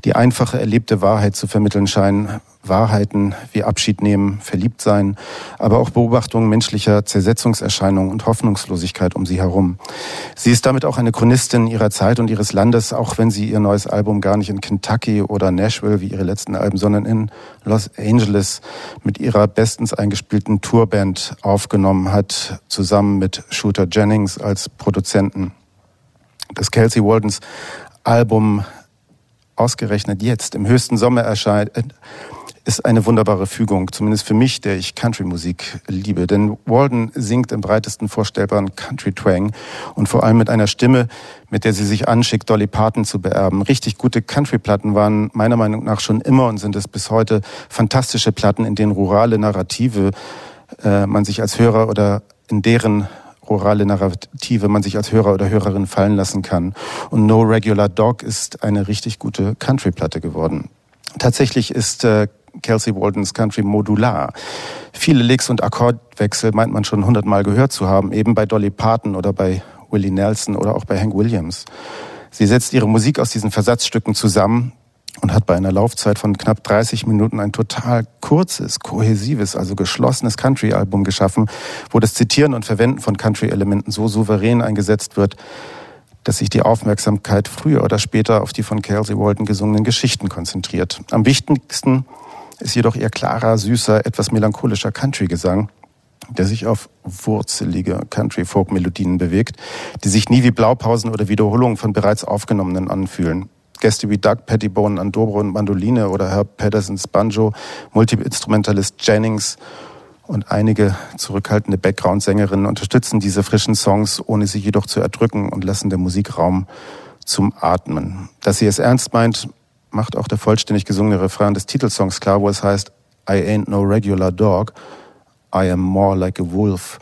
die einfache erlebte Wahrheit zu vermitteln scheinen. Wahrheiten wie Abschied nehmen, verliebt sein, aber auch Beobachtungen menschlicher Zersetzungserscheinungen und Hoffnungslosigkeit um sie herum. Sie ist damit auch eine Chronistin ihrer Zeit und ihres Landes, auch wenn sie ihr neues Album gar nicht in Kentucky oder Nashville wie ihre letzten Alben, sondern in Los Angeles mit ihrer bestens eingespielten Tourband aufgenommen hat, zusammen mit Shooter Jennings als Produzenten. Das Kelsey Waldens Album ausgerechnet jetzt im höchsten Sommer erscheint, äh, ist eine wunderbare Fügung, zumindest für mich, der ich Country-Musik liebe. Denn Walden singt im breitesten vorstellbaren Country-Twang und vor allem mit einer Stimme, mit der sie sich anschickt, Dolly Parton zu beerben. Richtig gute Country-Platten waren meiner Meinung nach schon immer und sind es bis heute fantastische Platten, in denen rurale Narrative äh, man sich als Hörer oder in deren rurale Narrative man sich als Hörer oder Hörerin fallen lassen kann. Und No Regular Dog ist eine richtig gute Country-Platte geworden. Tatsächlich ist äh, Kelsey Waldens Country modular. Viele Licks und Akkordwechsel meint man schon hundertmal gehört zu haben, eben bei Dolly Parton oder bei Willie Nelson oder auch bei Hank Williams. Sie setzt ihre Musik aus diesen Versatzstücken zusammen und hat bei einer Laufzeit von knapp 30 Minuten ein total kurzes, kohäsives, also geschlossenes Country-Album geschaffen, wo das Zitieren und Verwenden von Country-Elementen so souverän eingesetzt wird, dass sich die Aufmerksamkeit früher oder später auf die von Kelsey Walden gesungenen Geschichten konzentriert. Am wichtigsten ist jedoch ihr klarer, süßer, etwas melancholischer Country-Gesang, der sich auf wurzelige Country-Folk-Melodien bewegt, die sich nie wie Blaupausen oder Wiederholungen von bereits aufgenommenen anfühlen. Gäste wie Doug Pettibone an Dobro und Mandoline oder Herb Pattersons Banjo, Multi-Instrumentalist Jennings und einige zurückhaltende Background-Sängerinnen unterstützen diese frischen Songs, ohne sie jedoch zu erdrücken und lassen der Musik Raum zum Atmen. Dass sie es ernst meint, macht auch der vollständig gesungene Refrain des Titelsongs klar, wo es heißt I ain't no regular dog, I am more like a wolf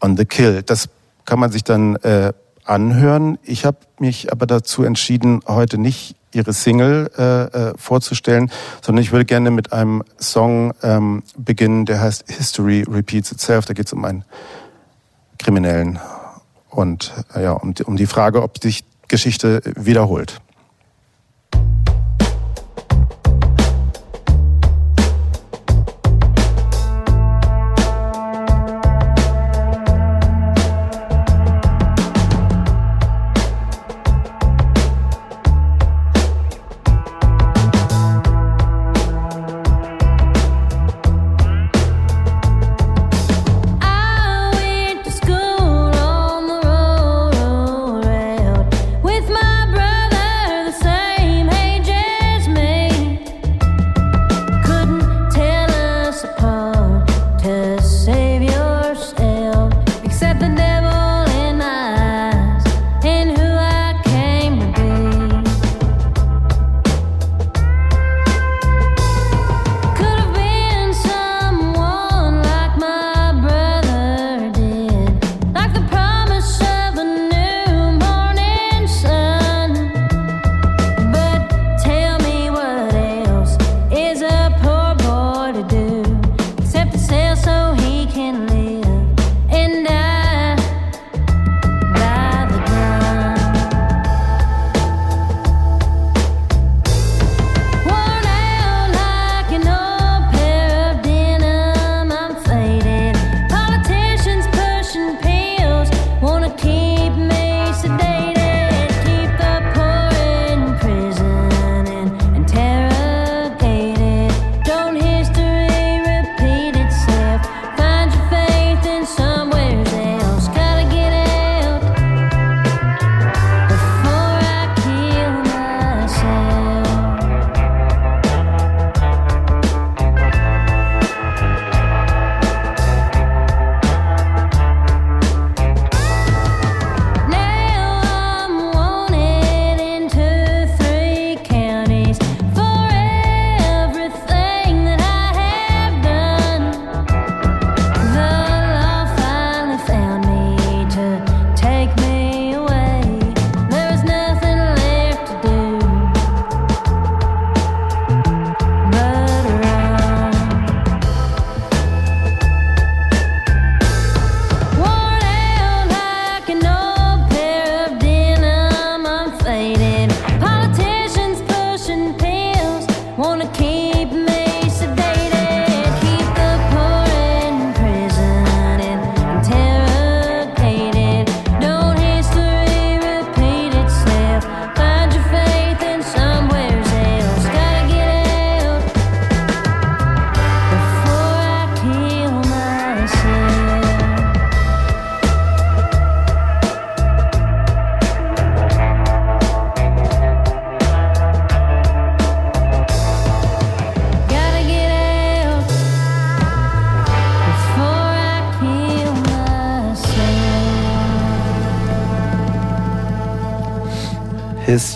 on the kill. Das kann man sich dann äh, anhören. Ich habe mich aber dazu entschieden, heute nicht ihre Single äh, äh, vorzustellen, sondern ich würde gerne mit einem Song ähm, beginnen, der heißt History Repeats Itself. Da geht es um einen Kriminellen und äh, ja, um, um die Frage, ob sich Geschichte wiederholt.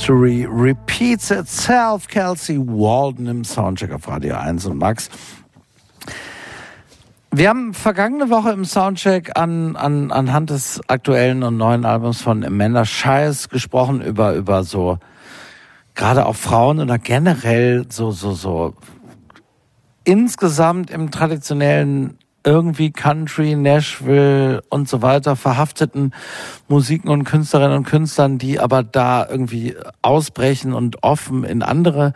History repeats itself. Kelsey Walden im Soundcheck auf Radio 1 und Max. Wir haben vergangene Woche im Soundcheck an, an, anhand des aktuellen und neuen Albums von Amanda Shires gesprochen über, über so, gerade auch Frauen oder generell so, so, so, insgesamt im traditionellen irgendwie Country, Nashville und so weiter verhafteten Musiken und Künstlerinnen und Künstlern, die aber da irgendwie ausbrechen und offen in andere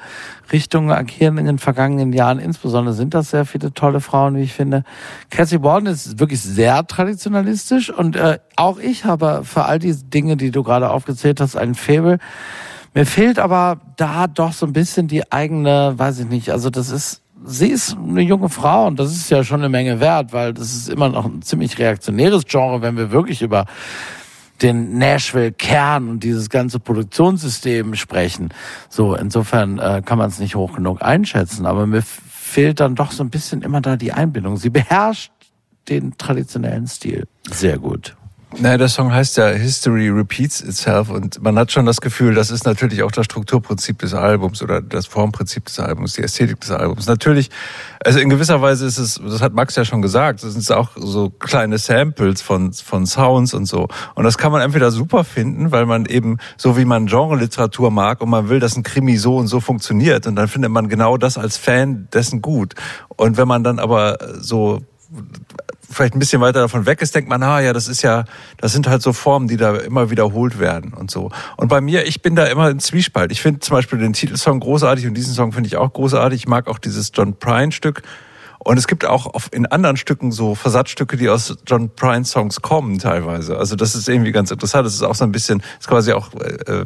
Richtungen agieren in den vergangenen Jahren. Insbesondere sind das sehr viele tolle Frauen, wie ich finde. Cassie Walden ist wirklich sehr traditionalistisch und äh, auch ich habe für all die Dinge, die du gerade aufgezählt hast, ein Faible. Mir fehlt aber da doch so ein bisschen die eigene, weiß ich nicht, also das ist sie ist eine junge Frau und das ist ja schon eine Menge wert, weil das ist immer noch ein ziemlich reaktionäres Genre, wenn wir wirklich über den Nashville-Kern und dieses ganze Produktionssystem sprechen. So, insofern äh, kann man es nicht hoch genug einschätzen, aber mir fehlt dann doch so ein bisschen immer da die Einbindung. Sie beherrscht den traditionellen Stil sehr gut. Naja, der Song heißt ja History Repeats Itself und man hat schon das Gefühl, das ist natürlich auch das Strukturprinzip des Albums oder das Formprinzip des Albums, die Ästhetik des Albums. Natürlich, also in gewisser Weise ist es, das hat Max ja schon gesagt, das sind auch so kleine Samples von, von Sounds und so. Und das kann man entweder super finden, weil man eben, so wie man Genre-Literatur mag und man will, dass ein Krimi so und so funktioniert und dann findet man genau das als Fan dessen gut. Und wenn man dann aber so vielleicht ein bisschen weiter davon weg ist, denkt man, ah ja, das ist ja, das sind halt so Formen, die da immer wiederholt werden und so. Und bei mir, ich bin da immer in Zwiespalt. Ich finde zum Beispiel den Titelsong großartig und diesen Song finde ich auch großartig. Ich mag auch dieses John Prine Stück. Und es gibt auch in anderen Stücken so Versatzstücke, die aus John Prine Songs kommen teilweise. Also das ist irgendwie ganz interessant. Das ist auch so ein bisschen, ist quasi auch äh,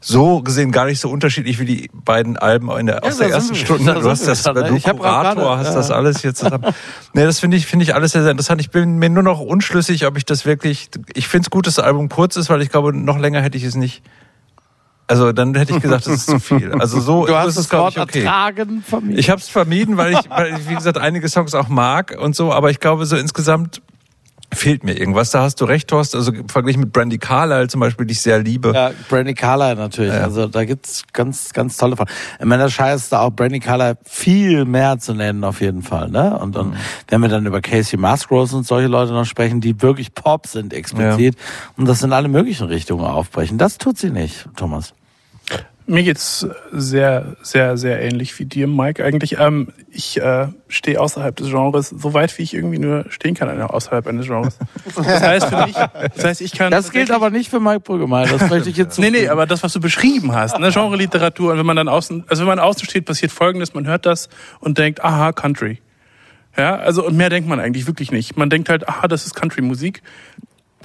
so gesehen gar nicht so unterschiedlich wie die beiden Alben in der, aus Ja, der da ersten wir. Stunde. Du hast das, dran, du Kurator gerade- hast das alles hier zusammen. nee, das finde ich, finde ich alles sehr, sehr interessant. Ich bin mir nur noch unschlüssig, ob ich das wirklich, ich finde es gut, dass das Album kurz ist, weil ich glaube, noch länger hätte ich es nicht. Also dann hätte ich gesagt, das ist zu viel. Also so <laughs> Du hast ist es, glaube ich, okay. ertragen vermieden. Ich habe es vermieden, weil ich, weil ich, wie gesagt, einige Songs auch mag und so, aber ich glaube, so insgesamt fehlt mir irgendwas. Da hast du recht, Horst. Also verglichen mit Brandy Carlyle zum Beispiel, die ich sehr liebe. Ja, Brandy Carlyle natürlich. Ja. Also da gibt's ganz, ganz tolle von. Amanda Shire ist da auch Brandy Carlyle viel mehr zu nennen auf jeden Fall. Ne? Und, Mhm. und wenn wir dann über Casey Musgrove und solche Leute noch sprechen, die wirklich Pop sind explizit und das in alle möglichen Richtungen aufbrechen. Das tut sie nicht, Thomas. Mir geht's sehr, sehr, sehr ähnlich wie dir, Mike. Eigentlich, ähm, ich äh, stehe außerhalb des Genres, so weit wie ich irgendwie nur stehen kann außerhalb eines Genres. Das heißt für mich, das heißt, ich kann. Das gilt aber nicht für Mike Brüggemeyer. Das möchte ich jetzt Nee, nee, aber das, was du beschrieben hast, ne, Genre-Literatur, und wenn man dann außen, also wenn man außen steht, passiert Folgendes, man hört das und denkt, aha, Country. Ja, also, und mehr denkt man eigentlich wirklich nicht. Man denkt halt, aha, das ist Country-Musik.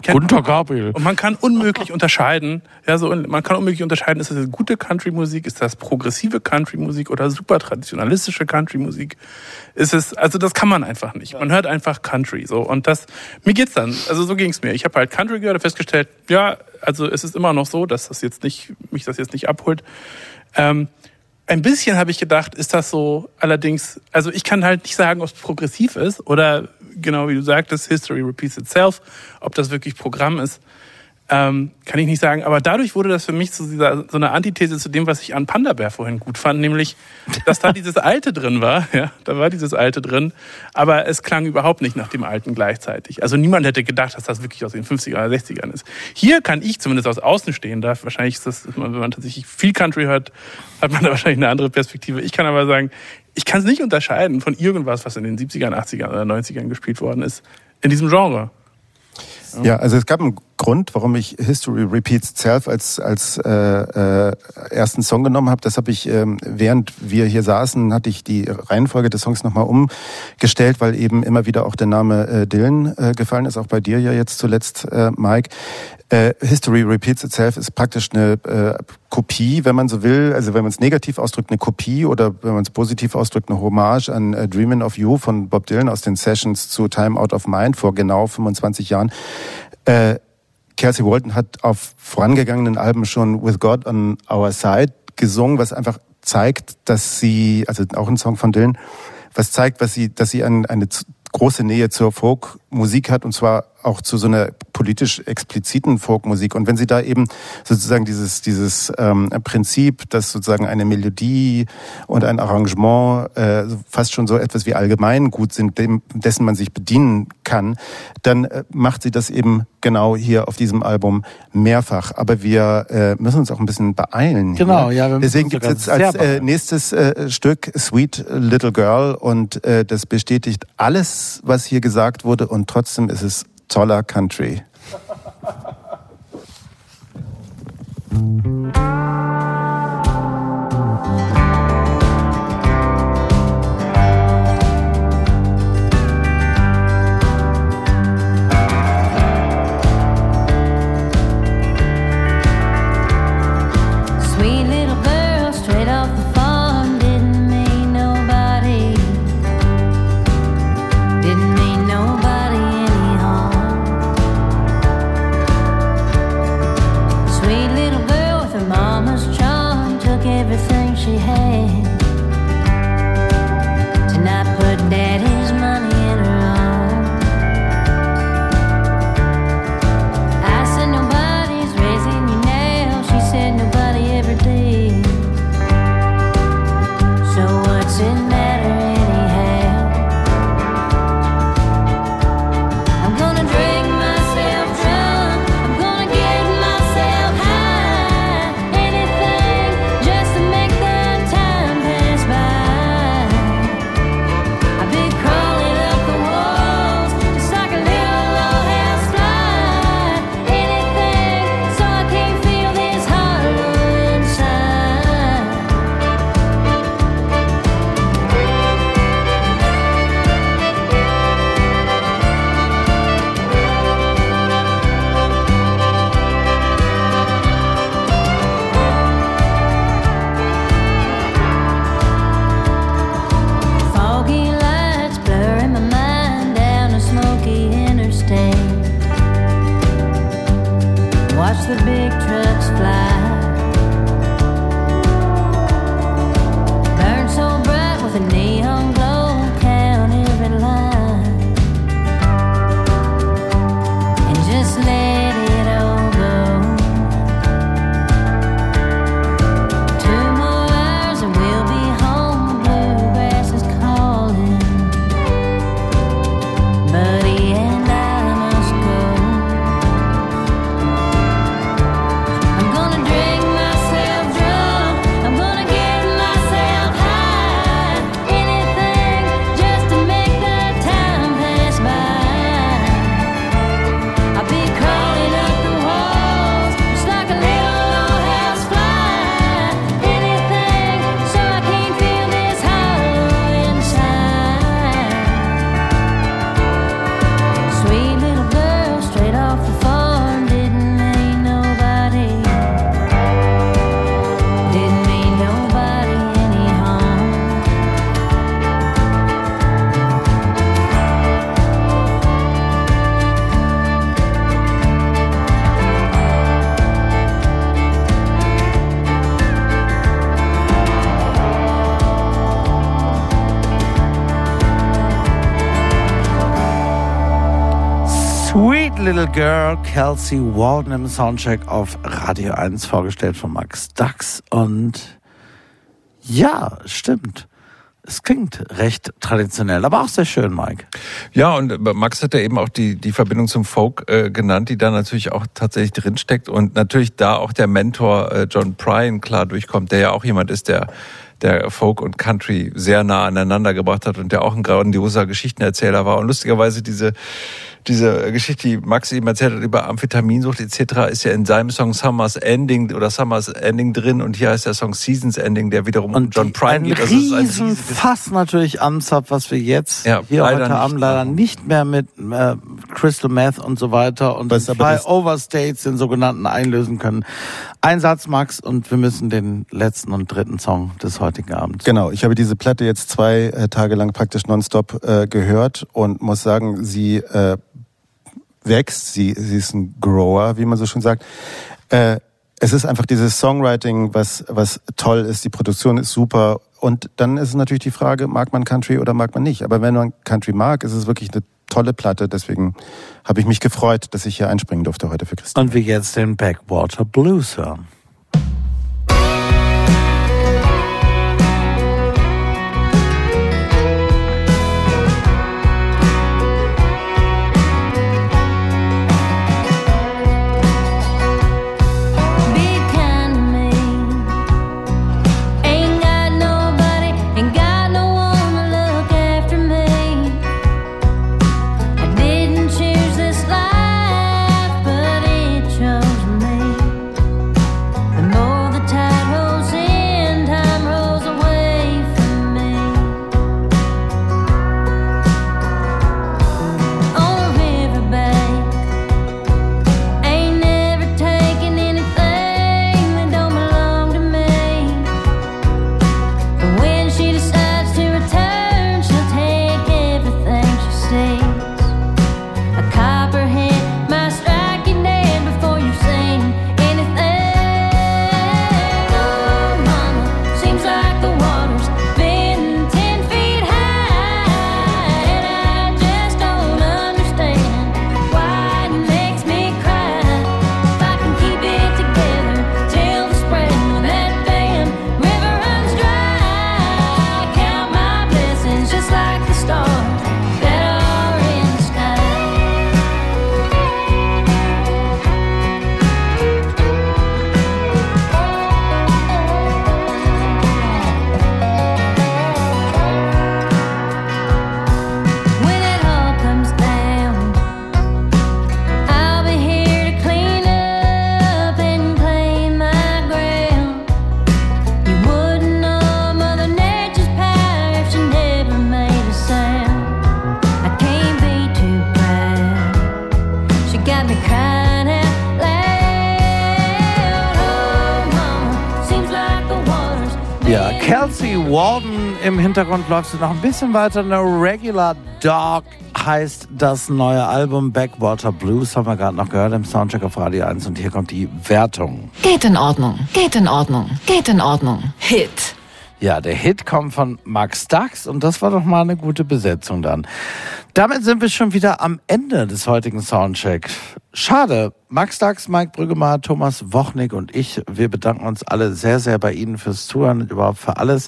Man. Gabriel. Und man kann unmöglich unterscheiden, ja, so, man kann unmöglich unterscheiden, ist das gute Country-Musik, ist das progressive Country-Musik oder super traditionalistische Country-Musik? Ist es, also das kann man einfach nicht. Man hört einfach Country, so. Und das, mir geht's dann, also so ging's mir. Ich habe halt Country gehört und festgestellt, ja, also es ist immer noch so, dass das jetzt nicht, mich das jetzt nicht abholt. Ähm, ein bisschen habe ich gedacht, ist das so allerdings, also ich kann halt nicht sagen, ob es progressiv ist oder genau wie du sagtest, History repeats itself, ob das wirklich Programm ist, ähm, kann ich nicht sagen. Aber dadurch wurde das für mich so, dieser, so eine Antithese zu dem, was ich an Panda Bear vorhin gut fand, nämlich, dass da dieses <laughs> Alte drin war. Ja, da war dieses Alte drin, aber es klang überhaupt nicht nach dem Alten gleichzeitig. Also niemand hätte gedacht, dass das wirklich aus den 50er oder 60ern ist. Hier kann ich zumindest aus Außen stehen darf. Wahrscheinlich ist das, wenn man tatsächlich viel Country hört, hat man da wahrscheinlich eine andere Perspektive. Ich kann aber sagen, ich kann es nicht unterscheiden von irgendwas, was in den 70ern, 80ern oder 90ern gespielt worden ist, in diesem Genre. Ja, also es gab einen Grund, warum ich History Repeats Itself als, als äh, äh, ersten Song genommen habe. Das habe ich, ähm, während wir hier saßen, hatte ich die Reihenfolge des Songs nochmal umgestellt, weil eben immer wieder auch der Name äh, Dylan äh, gefallen ist, auch bei dir ja jetzt zuletzt, äh, Mike. Äh, History Repeats Itself ist praktisch eine äh, Kopie, wenn man so will, also wenn man es negativ ausdrückt, eine Kopie oder wenn man es positiv ausdrückt, eine Hommage an äh, Dreamin' of You von Bob Dylan aus den Sessions zu Time Out of Mind vor genau 25 Jahren. Äh, Kelsey Walton hat auf vorangegangenen Alben schon With God on Our Side gesungen, was einfach zeigt, dass sie, also auch ein Song von Dylan, was zeigt, was sie, dass sie ein, eine große Nähe zur Folkmusik hat und zwar auch zu so einer politisch expliziten Folkmusik. Und wenn Sie da eben sozusagen dieses, dieses ähm, Prinzip, dass sozusagen eine Melodie und ein Arrangement äh, fast schon so etwas wie allgemeingut sind, dem, dessen man sich bedienen kann, dann äh, macht sie das eben genau hier auf diesem Album mehrfach. Aber wir äh, müssen uns auch ein bisschen beeilen. Genau, hier. ja, wir müssen Deswegen gibt es jetzt als äh, nächstes äh, Stück Sweet Little Girl und äh, das bestätigt alles, was hier gesagt wurde und trotzdem ist es toller Country. <laughs> Sweet Little Girl, Kelsey Walden im Soundcheck auf Radio 1 vorgestellt von Max Dax. Und ja, stimmt. Es klingt recht traditionell, aber auch sehr schön, Mike. Ja, und Max hat ja eben auch die, die Verbindung zum Folk äh, genannt, die da natürlich auch tatsächlich drinsteckt und natürlich da auch der Mentor äh, John Prine klar durchkommt, der ja auch jemand ist, der der Folk und Country sehr nah aneinander gebracht hat und der auch ein grandioser Geschichtenerzähler war. Und lustigerweise diese diese Geschichte, die Max eben erzählt hat über Amphetaminsucht etc., ist ja in seinem Song Summer's Ending oder Summer's Ending drin und hier heißt der Song Seasons Ending, der wiederum um John Prine geht. Also ist ein riesen Fass natürlich anzapft, was wir jetzt Ja, hier heute nicht Abend leider nicht mehr mit äh, Crystal Meth und so weiter und das- Overstates, den sogenannten, einlösen können. Ein Satz, Max, und wir müssen den letzten und dritten Song des heutigen Abends. Genau, ich habe diese Platte jetzt zwei äh, Tage lang praktisch nonstop äh, gehört und muss sagen, sie äh, wächst, sie, sie ist ein Grower, wie man so schön sagt. Äh, es ist einfach dieses Songwriting, was, was toll ist, die Produktion ist super und dann ist natürlich die Frage, mag man Country oder mag man nicht. Aber wenn man Country mag, ist es wirklich eine tolle Platte. Deswegen habe ich mich gefreut, dass ich hier einspringen durfte heute für Christian. Und wir jetzt den Backwater Blues hören. Kelsey Warden im Hintergrund läuft noch ein bisschen weiter. No Regular Dog heißt das neue Album Backwater Blues, haben wir gerade noch gehört im Soundcheck auf Radio 1 und hier kommt die Wertung. Geht in Ordnung, geht in Ordnung, geht in Ordnung. Hit. Ja, der Hit kommt von Max Dax und das war doch mal eine gute Besetzung dann. Damit sind wir schon wieder am Ende des heutigen Soundcheck. Schade. Max Dax, Mike Brüggemar, Thomas Wochnik und ich, wir bedanken uns alle sehr, sehr bei Ihnen fürs Zuhören und überhaupt für alles.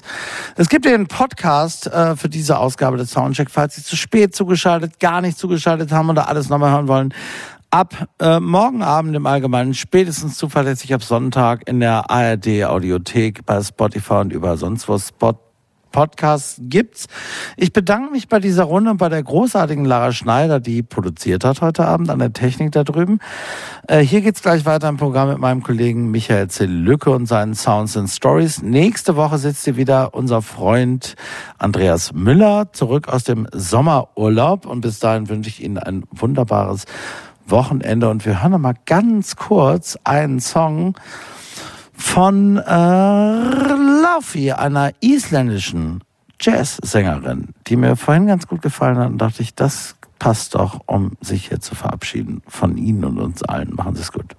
Es gibt den Podcast äh, für diese Ausgabe des Soundcheck, falls Sie zu spät zugeschaltet, gar nicht zugeschaltet haben oder alles nochmal hören wollen. Ab äh, morgen Abend im Allgemeinen, spätestens zuverlässig ab Sonntag in der ARD Audiothek, bei Spotify und überall sonst wo Spot Podcasts gibt's. Ich bedanke mich bei dieser Runde und bei der großartigen Lara Schneider, die produziert hat heute Abend an der Technik da drüben. Äh, hier geht's gleich weiter im Programm mit meinem Kollegen Michael C. Lücke und seinen Sounds and Stories. Nächste Woche sitzt hier wieder unser Freund Andreas Müller zurück aus dem Sommerurlaub und bis dahin wünsche ich Ihnen ein wunderbares Wochenende und wir hören noch mal ganz kurz einen Song von äh, Laufey, einer isländischen Jazzsängerin, die mir vorhin ganz gut gefallen hat und dachte ich, das passt doch, um sich hier zu verabschieden von Ihnen und uns allen. Machen Sie es gut.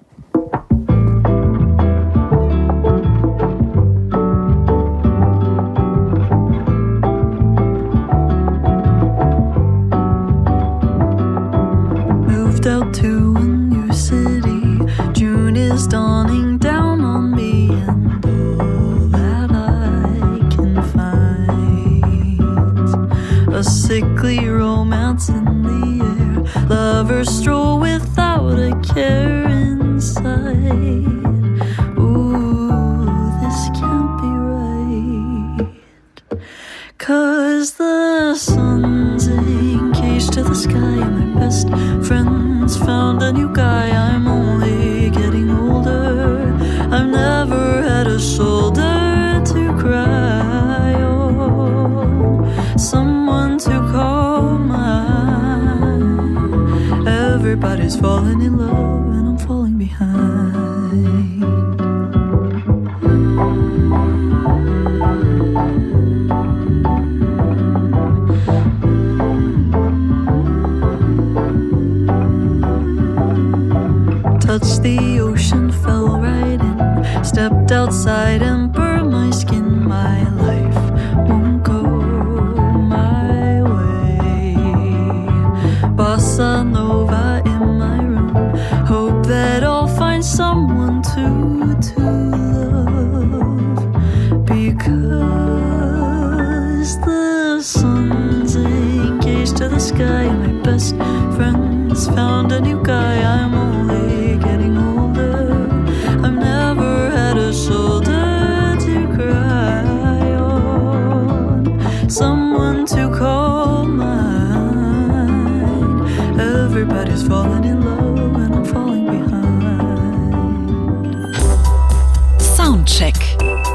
Is dawning down on me, and all that I can find a sickly romance in the air. Lovers stroll without a care in sight. Ooh, this can't be right. Cause the sun's engaged to the sky, my best friends found a new guy. I'm only getting older. I've never had a shoulder to cry on, someone to call mine. Everybody's falling in love, and I'm falling behind. dealt side and burned my skin. My life won't go my way. Bossa Nova in my room. Hope that I'll find someone to to love because the sun's engaged to the sky. My best friend.